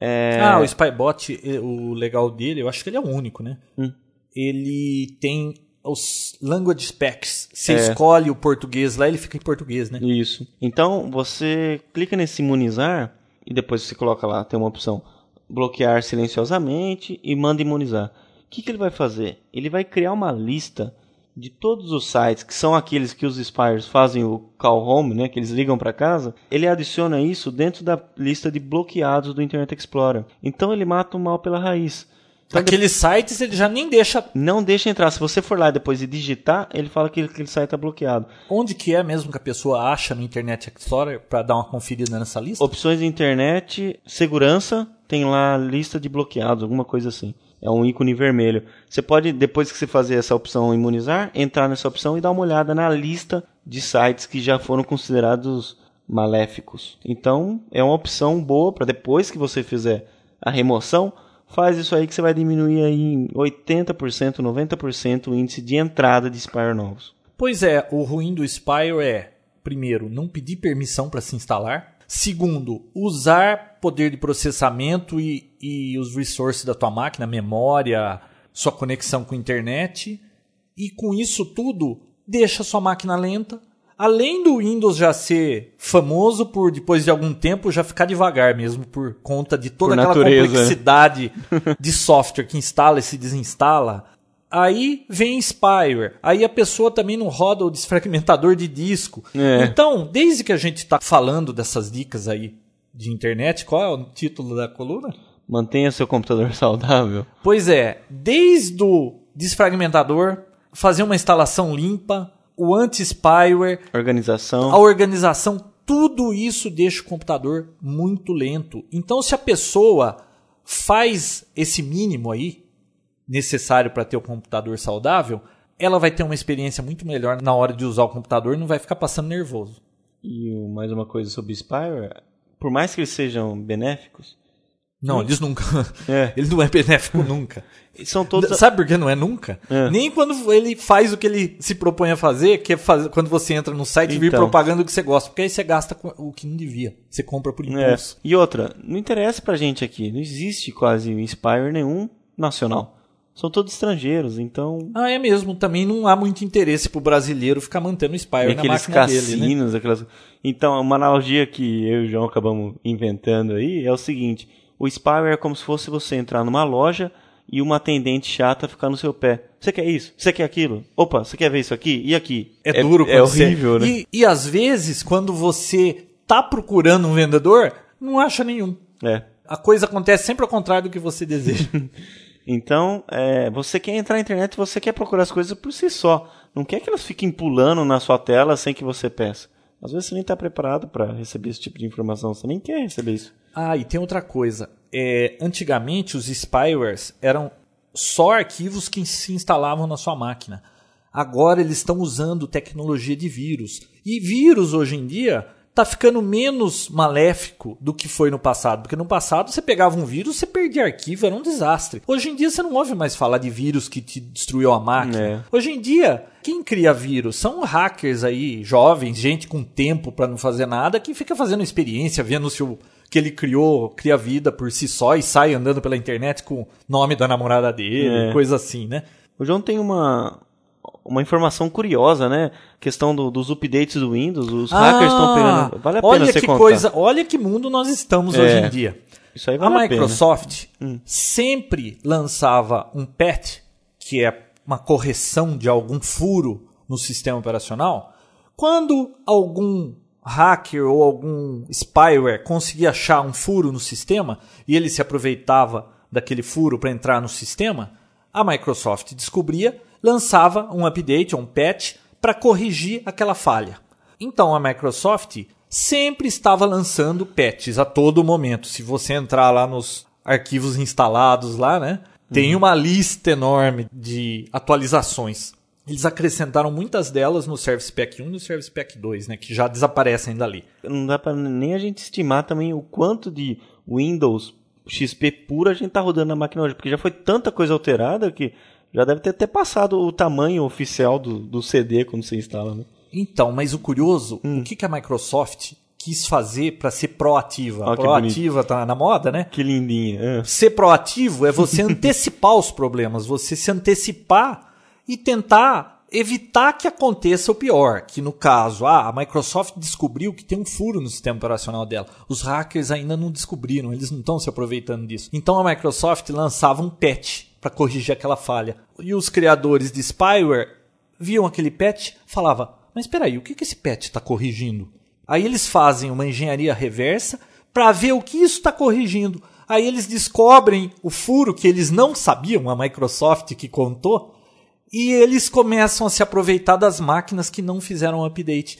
É, Ah, o Spybot, o legal dele, eu acho que ele é o único, né? Hum. Ele tem os language specs. Você É. escolhe o português lá, ele fica em português, né? Isso. Então você clica nesse imunizar e depois você coloca lá, tem uma opção bloquear silenciosamente e manda imunizar. O que, que ele vai fazer? Ele vai criar uma lista de todos os sites que são aqueles que os spires fazem o call home, né, que eles ligam para casa, ele adiciona isso dentro da lista de bloqueados do Internet Explorer. Então ele mata o mal pela raiz. Então, Aqueles sites ele já nem deixa. Não deixa entrar. Se você for lá depois e digitar, ele fala que aquele site está bloqueado. Onde que é mesmo que a pessoa acha no Internet Explorer para dar uma conferida nessa lista? Opções de internet, segurança, tem lá lista de bloqueados, alguma coisa assim. É um ícone vermelho. Você pode, depois que você fazer essa opção imunizar, entrar nessa opção e dar uma olhada na lista de sites que já foram considerados maléficos. Então, é uma opção boa para depois que você fizer a remoção, faz isso aí que você vai diminuir aí em 80%, 90% o índice de entrada de spyware novos. Pois é, o ruim do Spire é, primeiro, não pedir permissão para se instalar. Segundo, usar poder de processamento e, e os resources da tua máquina, memória, sua conexão com a internet. E com isso tudo, deixa sua máquina lenta. Além do Windows já ser famoso por, depois de algum tempo, já ficar devagar mesmo, por conta de toda Por aquela natureza, né? complexidade de software que instala e se desinstala. Aí vem Spyware. Aí a pessoa também não roda o desfragmentador de disco. É. Então, desde que a gente está falando dessas dicas aí de internet, qual é o título da coluna? Mantenha seu computador saudável. Pois é, desde o desfragmentador, fazer uma instalação limpa, o anti-spyware, Organização. a organização, tudo isso deixa o computador muito lento. Então, se a pessoa faz esse mínimo aí, necessário para ter o computador saudável, ela vai ter uma experiência muito melhor na hora de usar o computador e não vai ficar passando nervoso. E mais uma coisa sobre spyware. Por mais que eles sejam benéficos, Não, eles nunca. É. Ele não é benéfico nunca. são todos... Sabe por que não é nunca? É. Nem quando ele faz o que ele se propõe a fazer, que é fazer, quando você entra no site e vir Então. propaganda que você gosta. Porque aí você gasta o que não devia. Você compra por É. impulso. E outra, não interessa pra gente aqui. Não existe quase spyware nenhum nacional. São todos estrangeiros, então... Ah, é mesmo. Também não há muito interesse pro brasileiro ficar mantendo o E Spire na máquina dele, né? cassinos, aquelas... Então, uma analogia que eu e o João acabamos inventando aí é o seguinte. O spyware é como se fosse você entrar numa loja e uma atendente chata ficar no seu pé. Você quer isso? Você quer aquilo? Opa, você quer ver isso aqui? E aqui? É, duro É quando você- horrível, né? E, e às vezes, quando você tá procurando um vendedor, não acha nenhum. É. A coisa acontece sempre ao contrário do que você deseja. Então, é, você quer entrar na internet, você quer procurar as coisas por si só. Não quer que elas fiquem pulando na sua tela sem que você peça. Às vezes você nem está preparado para receber esse tipo de informação, você nem quer receber isso. Ah, e tem outra coisa. É, antigamente, os spywares eram só arquivos que se instalavam na sua máquina. Agora eles estão usando tecnologia de vírus. E vírus, hoje em dia, tá ficando menos maléfico do que foi no passado. Porque no passado você pegava um vírus, você perdia arquivo, era um desastre. Hoje em dia você não ouve mais falar de vírus que te destruiu a máquina. É. Hoje em dia, quem cria vírus são hackers aí, jovens, gente com tempo para não fazer nada, que fica fazendo experiência, vendo se o que ele criou cria vida por si só e sai andando pela internet com o nome da namorada dele, É. coisa assim, né? O João tem uma, uma informação curiosa, né? Questão do- dos updates do Windows, os hackers estão pegando. Vale a pena Ah, olha você que contar. coisa, olha que mundo nós estamos É. hoje em dia. Isso aí A vale a, pena. Microsoft sempre lançava um patch, que é uma correção de algum furo no sistema operacional, quando algum hacker ou algum spyware conseguia achar um furo no sistema e ele se aproveitava daquele furo para entrar no sistema, a Microsoft descobria, lançava um update, um patch, para corrigir aquela falha. Então a Microsoft sempre estava lançando patches a todo momento. Se você entrar lá nos arquivos instalados lá, né, tem uma lista enorme de atualizações. Eles acrescentaram muitas delas no Service Pack 1 e no Service Pack 2, né, que já desaparecem dali. Não dá pra nem a gente estimar também o quanto de Windows XP puro a gente tá rodando na máquina hoje, porque já foi tanta coisa alterada que já deve ter até passado o tamanho oficial do, do CD quando você instala, né? Então, mas o curioso, o que, que a Microsoft quis fazer para ser proativa? Que proativa tá na moda, né? Que lindinha. é. Ser proativo é você antecipar os problemas, você se antecipar e tentar evitar que aconteça o pior, que no caso, ah, a Microsoft descobriu que tem um furo no sistema operacional dela. Os hackers ainda não descobriram, eles não estão se aproveitando disso. Então a Microsoft lançava um patch para corrigir aquela falha. E os criadores de spyware viam aquele patch, falava: "Mas espera aí, o que que esse patch está corrigindo?" Aí eles fazem uma engenharia reversa para ver o que isso está corrigindo. Aí eles descobrem o furo que eles não sabiam, a Microsoft que contou, e eles começam a se aproveitar das máquinas que não fizeram update.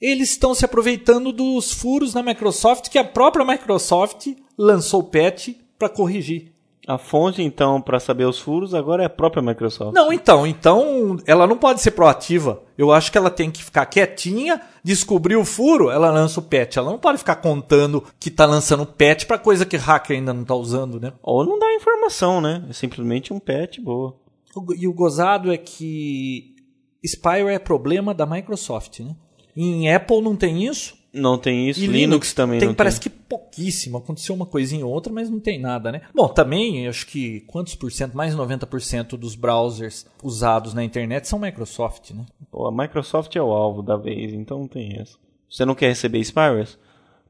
Eles estão se aproveitando dos furos na Microsoft que a própria Microsoft lançou patch para corrigir. A fonte, então, para saber os furos agora é a própria Microsoft. Não, então, então ela não pode ser proativa. Eu acho que ela tem que ficar quietinha, descobrir o furo, ela lança o patch. Ela não pode ficar contando que tá lançando patch para coisa que hacker ainda não tá usando, né? Ou não dá informação, né? É simplesmente um patch boa. E o gozado é que Spyware é problema da Microsoft, né? Em Apple não tem isso. Não tem isso. E Linux, também tem, não parece tem. que pouquíssimo. Aconteceu uma coisinha ou outra, mas não tem nada, né? Bom, também acho que quantos por cento, mais de 90% dos browsers usados na internet são Microsoft, né? Pô, a Microsoft é o alvo da vez, então não tem isso. Você não quer receber spywares?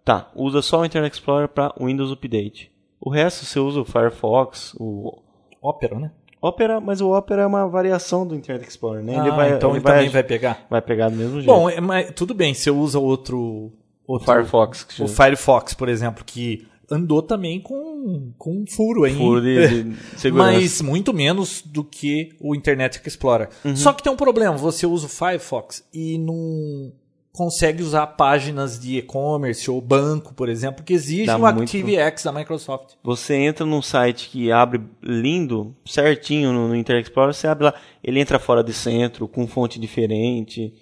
Tá, usa só o Internet Explorer para Windows Update. O resto você usa o Firefox, o Opera, né? Opera, mas o Opera é uma variação do Internet Explorer, né? Ah, então ele também vai pegar. vai pegar do mesmo jeito. Bom, é, mas tudo bem, você usa outro, o outro Firefox. que o. Firefox, por exemplo, que andou também com, com um furo aí. Furo de- de segurança. Mas muito menos do que o Internet Explorer. Uhum. Só que tem um problema, você usa o Firefox e não consegue usar páginas de e-commerce ou banco, por exemplo, que exigem Dá o muito- ActiveX da Microsoft. Você entra num site que abre lindo, certinho no, no Internet Explorer, você abre lá, ele entra fora de centro, com fonte diferente.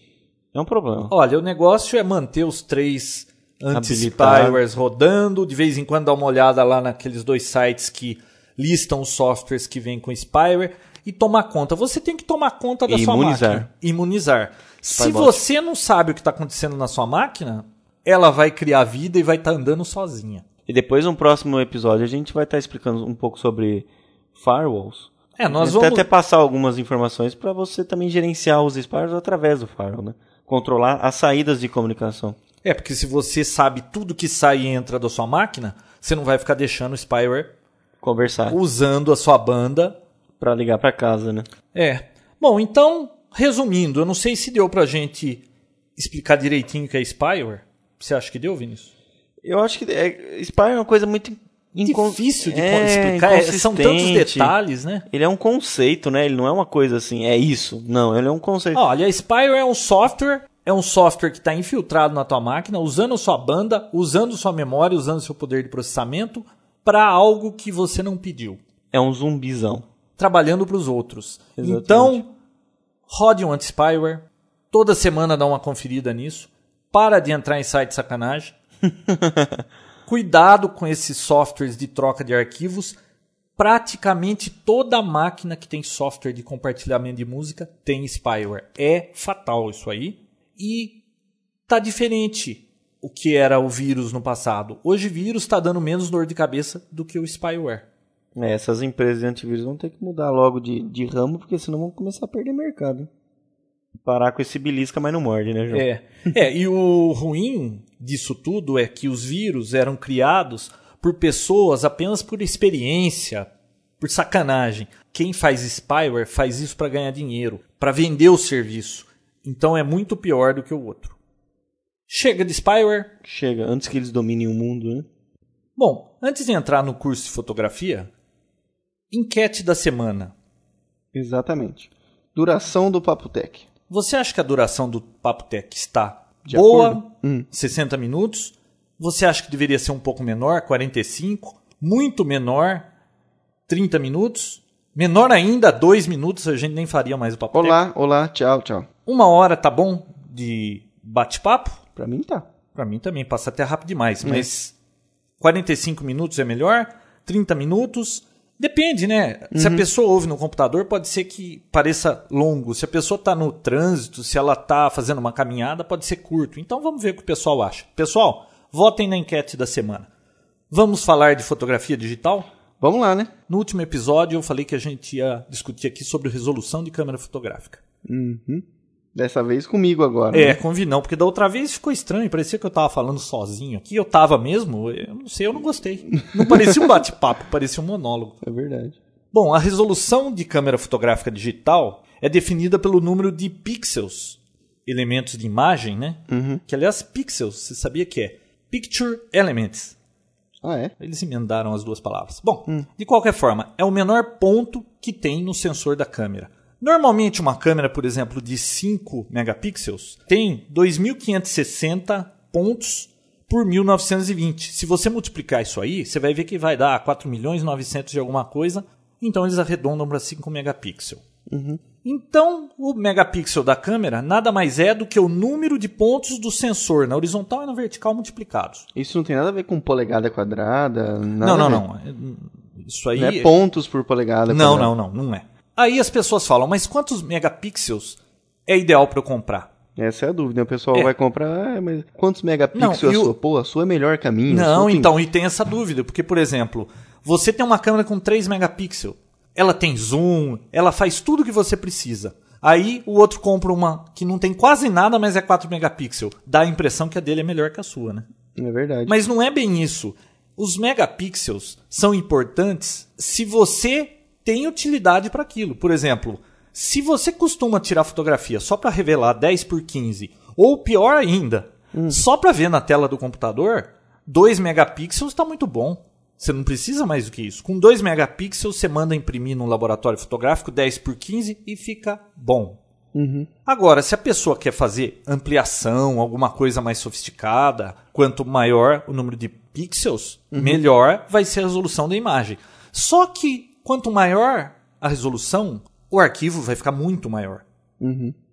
É um problema. Olha, o negócio é manter os três anti-spywares rodando, de vez em quando dar uma olhada lá naqueles dois sites que listam os softwares que vêm com spyware e tomar conta. Você tem que tomar conta da E sua imunizar. máquina. Imunizar. Se você não sabe o que está acontecendo na sua máquina, ela vai criar vida e vai estar andando sozinha. E depois, no próximo episódio, a gente vai estar explicando um pouco sobre firewalls. É, nós Até- vamos... até passar algumas informações para você também gerenciar os spywares através do firewall, né? Controlar as saídas de comunicação. É, porque se você sabe tudo que sai e entra da sua máquina, você não vai ficar deixando o spyware Conversar. usando a sua banda Para ligar para casa, né? É. Bom, então, resumindo, eu não sei se deu pra gente explicar direitinho o que é spyware. Você acha que deu, Vinícius? Eu acho que é, spyware é uma coisa muito incon- Difícil de é, explicar. é, são tantos detalhes, né? Ele é um conceito, né? Ele não é uma coisa assim, é isso. Não, ele é um conceito. Olha, spyware é um software, é um software que está infiltrado na tua máquina, usando sua banda, usando sua memória, usando seu poder de processamento para algo que você não pediu, É um zumbizão. Trabalhando para os outros. Exatamente. Então, rode um anti-spyware, toda semana dá uma conferida nisso, para de entrar em site de sacanagem. Cuidado com esses softwares de troca de arquivos. Praticamente toda máquina que tem software de compartilhamento de música tem spyware. É fatal isso aí. E tá diferente o que era o vírus no passado. Hoje vírus está dando menos dor de cabeça do que o spyware. É, essas empresas de antivírus vão ter que mudar logo de, de ramo, porque senão vão começar a perder mercado. hein? Parar com esse belisca, mas não morde, né, João? É. é, e o ruim disso tudo é que os vírus eram criados por pessoas apenas por experiência, por sacanagem. Quem faz spyware faz isso para ganhar dinheiro, para vender o serviço. Então é muito pior do que o outro. Chega de spyware. Chega, antes que eles dominem o mundo, né? Bom, antes de entrar no curso de fotografia, enquete da semana. Exatamente. Duração do Papotec. Você acha que a duração do Papo Tech está De boa? Hum. 60 minutos? Você acha que deveria ser um pouco menor, 45? Muito menor, 30 minutos? Menor ainda, 2 minutos, a gente nem faria mais o Papo Tech. Olá, olá, tchau, tchau. Uma hora tá bom de bate-papo? Pra mim tá. Pra mim também, passa até rápido demais, mas 45 minutos é melhor? 30 minutos? Depende, né? Se a pessoa ouve no computador, pode ser que pareça longo. Se a pessoa está no trânsito, se ela está fazendo uma caminhada, pode ser curto. Então vamos ver o que o pessoal acha. Pessoal, votem na enquete da semana. Vamos falar de fotografia digital? Vamos lá, né? No último episódio eu falei que a gente ia discutir aqui sobre resolução de câmera fotográfica. Uhum. Dessa vez comigo agora. É, né? com o Vinão, porque da outra vez ficou estranho, parecia que eu tava falando sozinho aqui. Eu tava mesmo, eu não sei, eu não gostei. Não parecia um bate-papo, parecia um monólogo. É verdade. Bom, a resolução de câmera fotográfica digital é definida pelo número de pixels, elementos de imagem, né? Que aliás, pixels, você sabia que é Picture Elements. Ah, é? Eles emendaram as duas palavras. Bom, de qualquer forma, é o menor ponto que tem no sensor da câmera. Normalmente, uma câmera, por exemplo, de 5 megapixels tem 2.560 pontos por 1920. Se você multiplicar isso aí, você vai ver que vai dar 4 milhões 900 de alguma coisa. Então, eles arredondam para 5 megapixels. Então, o megapixel da câmera nada mais é do que o número de pontos do sensor na horizontal e na vertical multiplicados. Isso não tem nada a ver com polegada quadrada? Nada não, não, não. É- Isso aí. Não é pontos por polegada Não, quadrada. não, não, não é. Aí as pessoas falam, mas quantos megapixels é ideal para eu comprar? Essa é a dúvida. O pessoal É. vai comprar, ah, mas quantos megapixels Não, a o- sua? Pô, a sua é melhor caminho. a Não, sua tem- então, e tem essa dúvida, porque, por exemplo, você tem uma câmera com 3 megapixels, ela tem zoom, ela faz tudo o que você precisa. Aí o outro compra uma que não tem quase nada, mas é 4 megapixels. Dá a impressão que a dele é melhor que a sua, né? É verdade. Mas não é bem isso. Os megapixels são importantes se você tem utilidade para aquilo. Por exemplo, se você costuma tirar fotografia só para revelar 10 por 15, ou pior ainda, só para ver na tela do computador, 2 megapixels está muito bom. Você não precisa mais do que isso. Com 2 megapixels, você manda imprimir num laboratório fotográfico 10 por 15 e fica bom. Agora, se a pessoa quer fazer ampliação, alguma coisa mais sofisticada, quanto maior o número de pixels, melhor vai ser a resolução da imagem. Só que quanto maior a resolução, o arquivo vai ficar muito maior.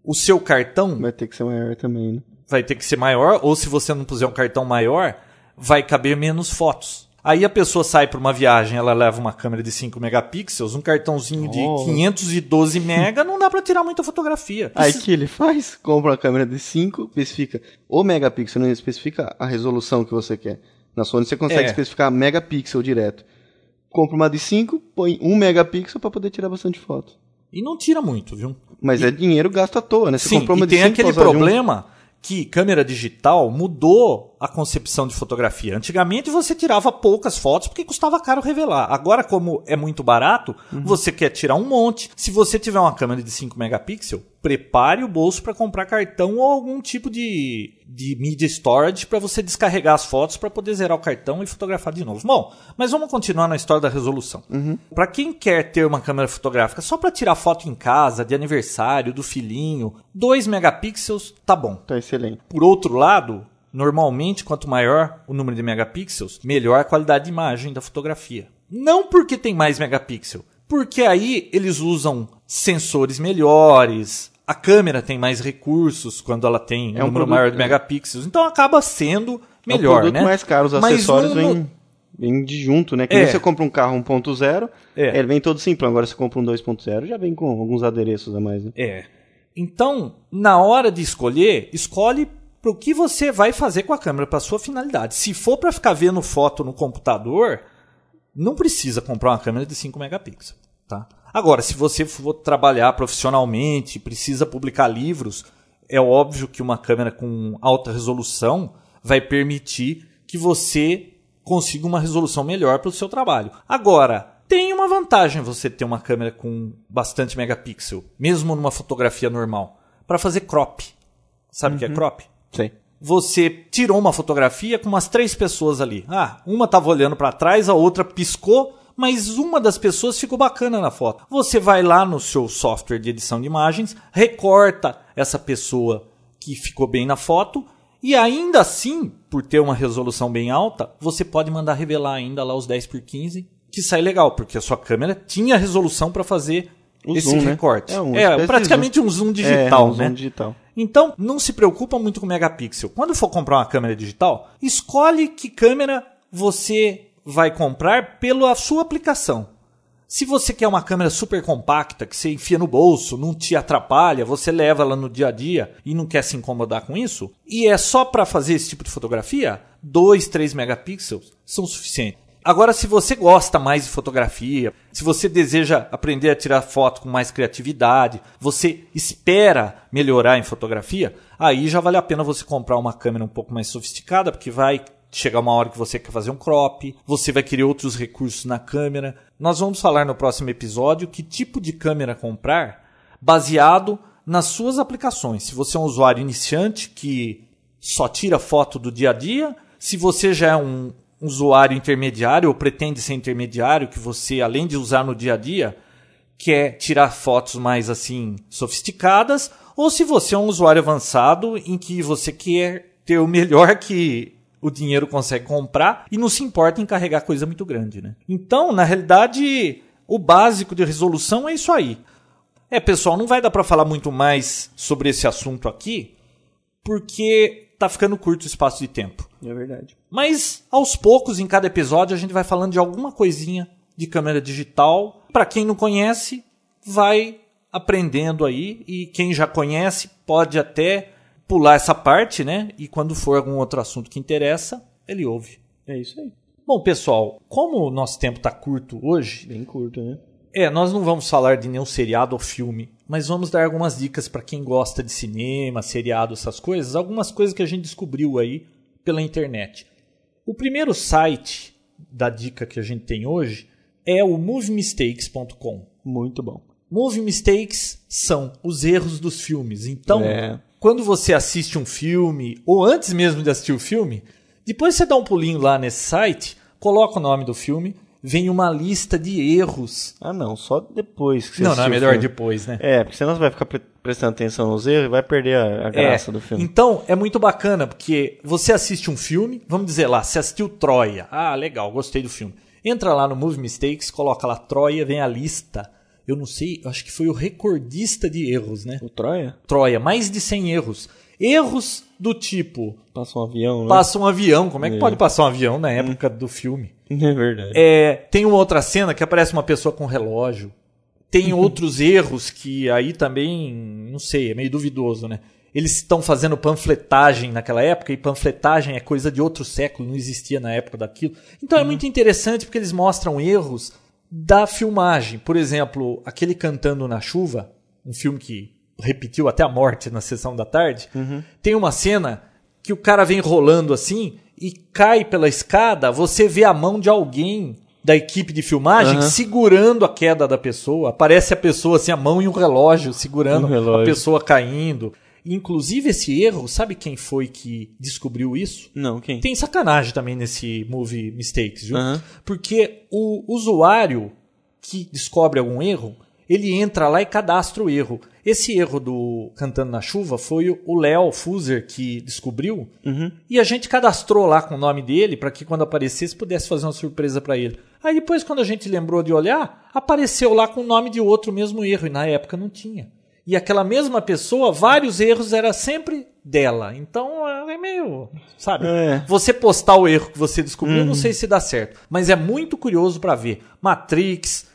O seu cartão Vai ter que ser maior também, né? vai ter que ser maior, ou se você não puser um cartão maior, vai caber menos fotos. Aí a pessoa sai para uma viagem, ela leva uma câmera de 5 megapixels, um cartãozinho de Oh. 512 mega, não dá para tirar muita fotografia. Aí que ele faz? Compra uma câmera de 5, especifica o megapixel, não especifica a resolução que você quer. Na Sony você consegue É. especificar megapixel direto. Compra uma de 5, põe 1 megapixel para poder tirar bastante foto. E não tira muito, viu? Mas é dinheiro gasto à toa, né? Você Sim, comprou uma e de tem 5 aquele problema que câmera digital mudou a concepção de fotografia. Antigamente você tirava poucas fotos porque custava caro revelar. Agora, como é muito barato, Uhum. você quer tirar um monte. Se você tiver uma câmera de 5 megapixels, prepare o bolso para comprar cartão ou algum tipo de, de media storage para você descarregar as fotos para poder zerar o cartão e fotografar de novo. Bom, mas vamos continuar na história da resolução. Para quem quer ter uma câmera fotográfica só para tirar foto em casa, de aniversário, do filhinho, 2 megapixels tá bom. Tá excelente. Por outro lado, normalmente quanto maior o número de megapixels, melhor a qualidade de imagem da fotografia. Não porque tem mais megapixel, porque aí eles usam sensores melhores, a câmera tem mais recursos quando ela tem É um um número produto- maior de é. megapixels, então acaba sendo é um melhor, né? mais caro, os Mas acessórios no- vêm, vêm de junto, né? Que É. você compra um carro 1.0, É. ele vem todo simplão. Agora você compra um 2.0, já vem com alguns adereços a mais, né? É. Então, na hora de escolher, escolhe para o que você vai fazer com a câmera, para sua finalidade. Se for para ficar vendo foto no computador, não precisa comprar uma câmera de 5 megapixels, tá? Agora, se você for trabalhar profissionalmente, precisa publicar livros, é óbvio que uma câmera com alta resolução vai permitir que você consiga uma resolução melhor para o seu trabalho. Agora, tem uma vantagem você ter uma câmera com bastante megapixel, mesmo numa fotografia normal, para fazer crop. Sabe o que é crop? Sei. Você tirou uma fotografia com umas três pessoas ali. Ah, uma estava olhando para trás, a outra piscou, mas uma das pessoas ficou bacana na foto. Você vai lá no seu software de edição de imagens, recorta essa pessoa que ficou bem na foto e ainda assim, por ter uma resolução bem alta, você pode mandar revelar ainda lá os 10 por 15, que sai legal, porque a sua câmera tinha resolução para fazer O esse zoom, né? recorte. É, uma É, espécie de praticamente um zoom digital, é, um zoom né? digital. Então, não se preocupa muito com megapixel. Quando for comprar uma câmera digital, escolhe que câmera você vai comprar pela sua aplicação. Se você quer uma câmera super compacta, que você enfia no bolso, não te atrapalha, você leva ela no dia a dia e não quer se incomodar com isso, e é só para fazer esse tipo de fotografia, 2, 3 megapixels são suficientes. Agora, se você gosta mais de fotografia, se você deseja aprender a tirar foto com mais criatividade, você espera melhorar em fotografia, aí já vale a pena você comprar uma câmera um pouco mais sofisticada, porque vai chegar uma hora que você quer fazer um crop, você vai querer outros recursos na câmera. Nós vamos falar no próximo episódio que tipo de câmera comprar baseado nas suas aplicações. Se você é um usuário iniciante que só tira foto do dia a dia, se você já é um usuário intermediário ou pretende ser intermediário, que você, além de usar no dia a dia, quer tirar fotos mais assim sofisticadas, ou se você é um usuário avançado em que você quer ter o melhor que o dinheiro consegue comprar e não se importa em carregar coisa muito grande, né? Então, na realidade, o básico de resolução é isso aí. É, pessoal, não vai dar para falar muito mais sobre esse assunto aqui, porque tá ficando curto o espaço de tempo. É verdade. Mas aos poucos, em cada episódio, a gente vai falando de alguma coisinha de câmera digital. Para quem não conhece, vai aprendendo aí e quem já conhece pode até pular essa parte, né? E quando for algum outro assunto que interessa, ele ouve. É isso aí. Bom, pessoal, como o nosso tempo está curto hoje, Bem curto, né? é, nós não vamos falar de nenhum seriado ou filme, mas vamos dar algumas dicas para quem gosta de cinema, seriado, essas coisas, algumas coisas que a gente descobriu aí pela internet. O primeiro site da dica que a gente tem hoje é o moviemistakes.com. Muito bom. Movie mistakes são os erros dos filmes. Então, É. quando você assiste um filme, ou antes mesmo de assistir o filme, depois você dá um pulinho lá nesse site, coloca o nome do filme, vem uma lista de erros. Ah, não, só depois que você não, não é melhor depois, né? É, porque senão você vai ficar prestando atenção nos erros e vai perder a, a graça do filme. Então, é muito bacana, porque você assiste um filme, vamos dizer lá, você assistiu Troia. Ah, legal, gostei do filme. Entra lá no Movie Mistakes, coloca lá Troia, vem a lista. Eu não sei, acho que foi o recordista de erros, né? O Troia? Troia, mais de 100 erros. Erros do tipo, Passa um avião, né? passa um avião. Como é que É. pode passar um avião na época do filme? É verdade. É, tem uma outra cena que aparece uma pessoa com um relógio. Tem outros erros que aí também, não sei, é meio duvidoso, né? Eles estão fazendo panfletagem naquela época, e panfletagem é coisa de outro século, não existia na época daquilo. Então é muito interessante porque eles mostram erros da filmagem. Por exemplo, aquele Cantando na Chuva, um filme que repetiu até a morte na sessão da tarde, tem uma cena que o cara vem rolando assim e cai pela escada, você vê a mão de alguém da equipe de filmagem Aham. segurando a queda da pessoa. Aparece a pessoa assim, a mão e um relógio segurando Um relógio. a pessoa caindo. Inclusive esse erro, sabe quem foi que descobriu isso? Não, quem? Tem sacanagem também nesse Movie Mistakes, viu? Aham. Porque o usuário que descobre algum erro, ele entra lá e cadastra o erro. Esse erro do Cantando na Chuva foi o Léo Fuser que descobriu. Uhum. E a gente cadastrou lá com o nome dele para que quando aparecesse pudesse fazer uma surpresa para ele. Aí depois, quando a gente lembrou de olhar, apareceu lá com o nome de outro mesmo erro. E na época não tinha. E aquela mesma pessoa, vários erros era sempre dela. Então é meio. Sabe? É. Uhum. Você postar o erro que você descobriu, não sei se dá certo. Mas é muito curioso para ver. Matrix,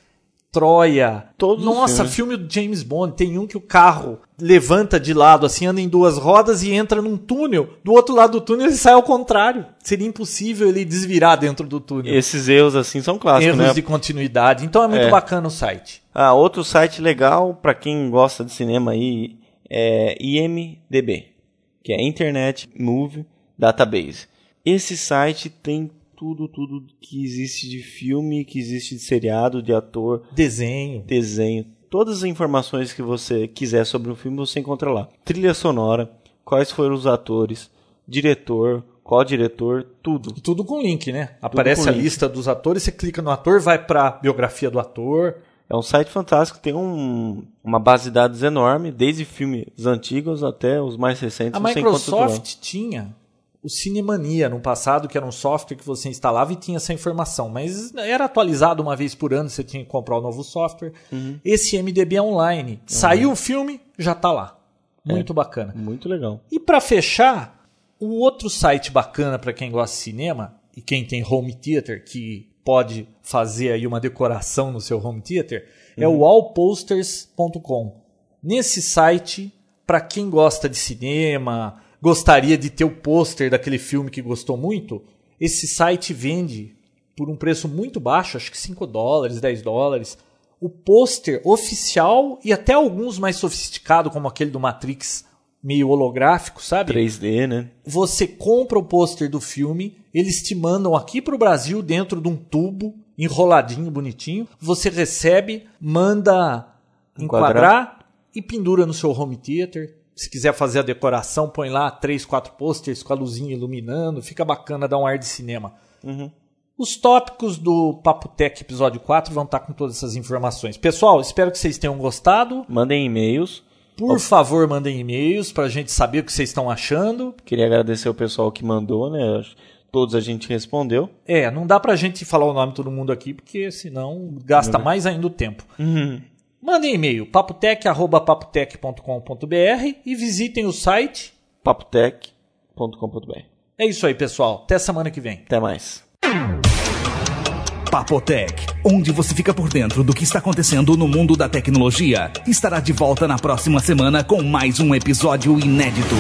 Troia. Todos os Nossa, filme do James Bond. Tem um que o carro levanta de lado, assim, anda em duas rodas e entra num túnel. Do outro lado do túnel ele sai ao contrário. Seria impossível ele desvirar dentro do túnel. Esses erros assim são clássicos, Erros né? de continuidade. Então é muito É. bacana o site. Ah, outro site legal pra quem gosta de cinema aí é IMDB, que é Internet Movie Database. Esse site tem tudo, tudo que existe de filme, que existe de seriado, de ator, Desenho. desenho. Todas as informações que você quiser sobre um filme você encontra lá. Trilha sonora, quais foram os atores, diretor, qual diretor, tudo. Tudo com link, né? Aparece a link. lista dos atores, você clica no ator, vai pra biografia do ator. É um site fantástico, tem um- uma base de dados enorme, desde filmes antigos até os mais recentes. A. Microsoft tinha o Cinemania no passado, que era um software que você instalava e tinha essa informação, mas era atualizado uma vez por ano, você tinha que comprar o novo software. Uhum. Esse MDB é online. Saiu o filme, já tá lá. Muito bacana. Muito legal. E para fechar, o outro site bacana para quem gosta de cinema e quem tem home theater, que pode fazer aí uma decoração no seu home theater, é o wallposters.com. Nesse site, para quem gosta de cinema, gostaria de ter o pôster daquele filme que gostou muito, esse site vende por um preço muito baixo, acho que 5 dólares, 10 dólares, o pôster oficial e até alguns mais sofisticados, como aquele do Matrix meio holográfico, sabe? 3D, né? Você compra o pôster do filme, eles te mandam aqui pro Brasil dentro de um tubo enroladinho, bonitinho. Você recebe, manda enquadrar, Enquadrar. e pendura no seu home theater. Se quiser fazer a decoração, põe lá três, quatro posters com a luzinha iluminando. Fica bacana, dá um ar de cinema. Os tópicos do Papo Tech episódio 4 vão estar com todas essas informações. Pessoal, espero que vocês tenham gostado. Mandem e-mails. Por favor, mandem e-mails pra gente saber o que vocês estão achando. Queria agradecer o pessoal que mandou, né? Todos a gente respondeu. É, não dá pra gente falar o nome de todo mundo aqui, porque senão gasta mais ainda o tempo. Mandem e-mail, papotec.papotec.com.br e visitem o site. papotec.com.br. É isso aí, pessoal. Até semana que vem. Até mais. Papotec, onde você fica por dentro do que está acontecendo no mundo da tecnologia, estará de volta na próxima semana com mais um episódio inédito.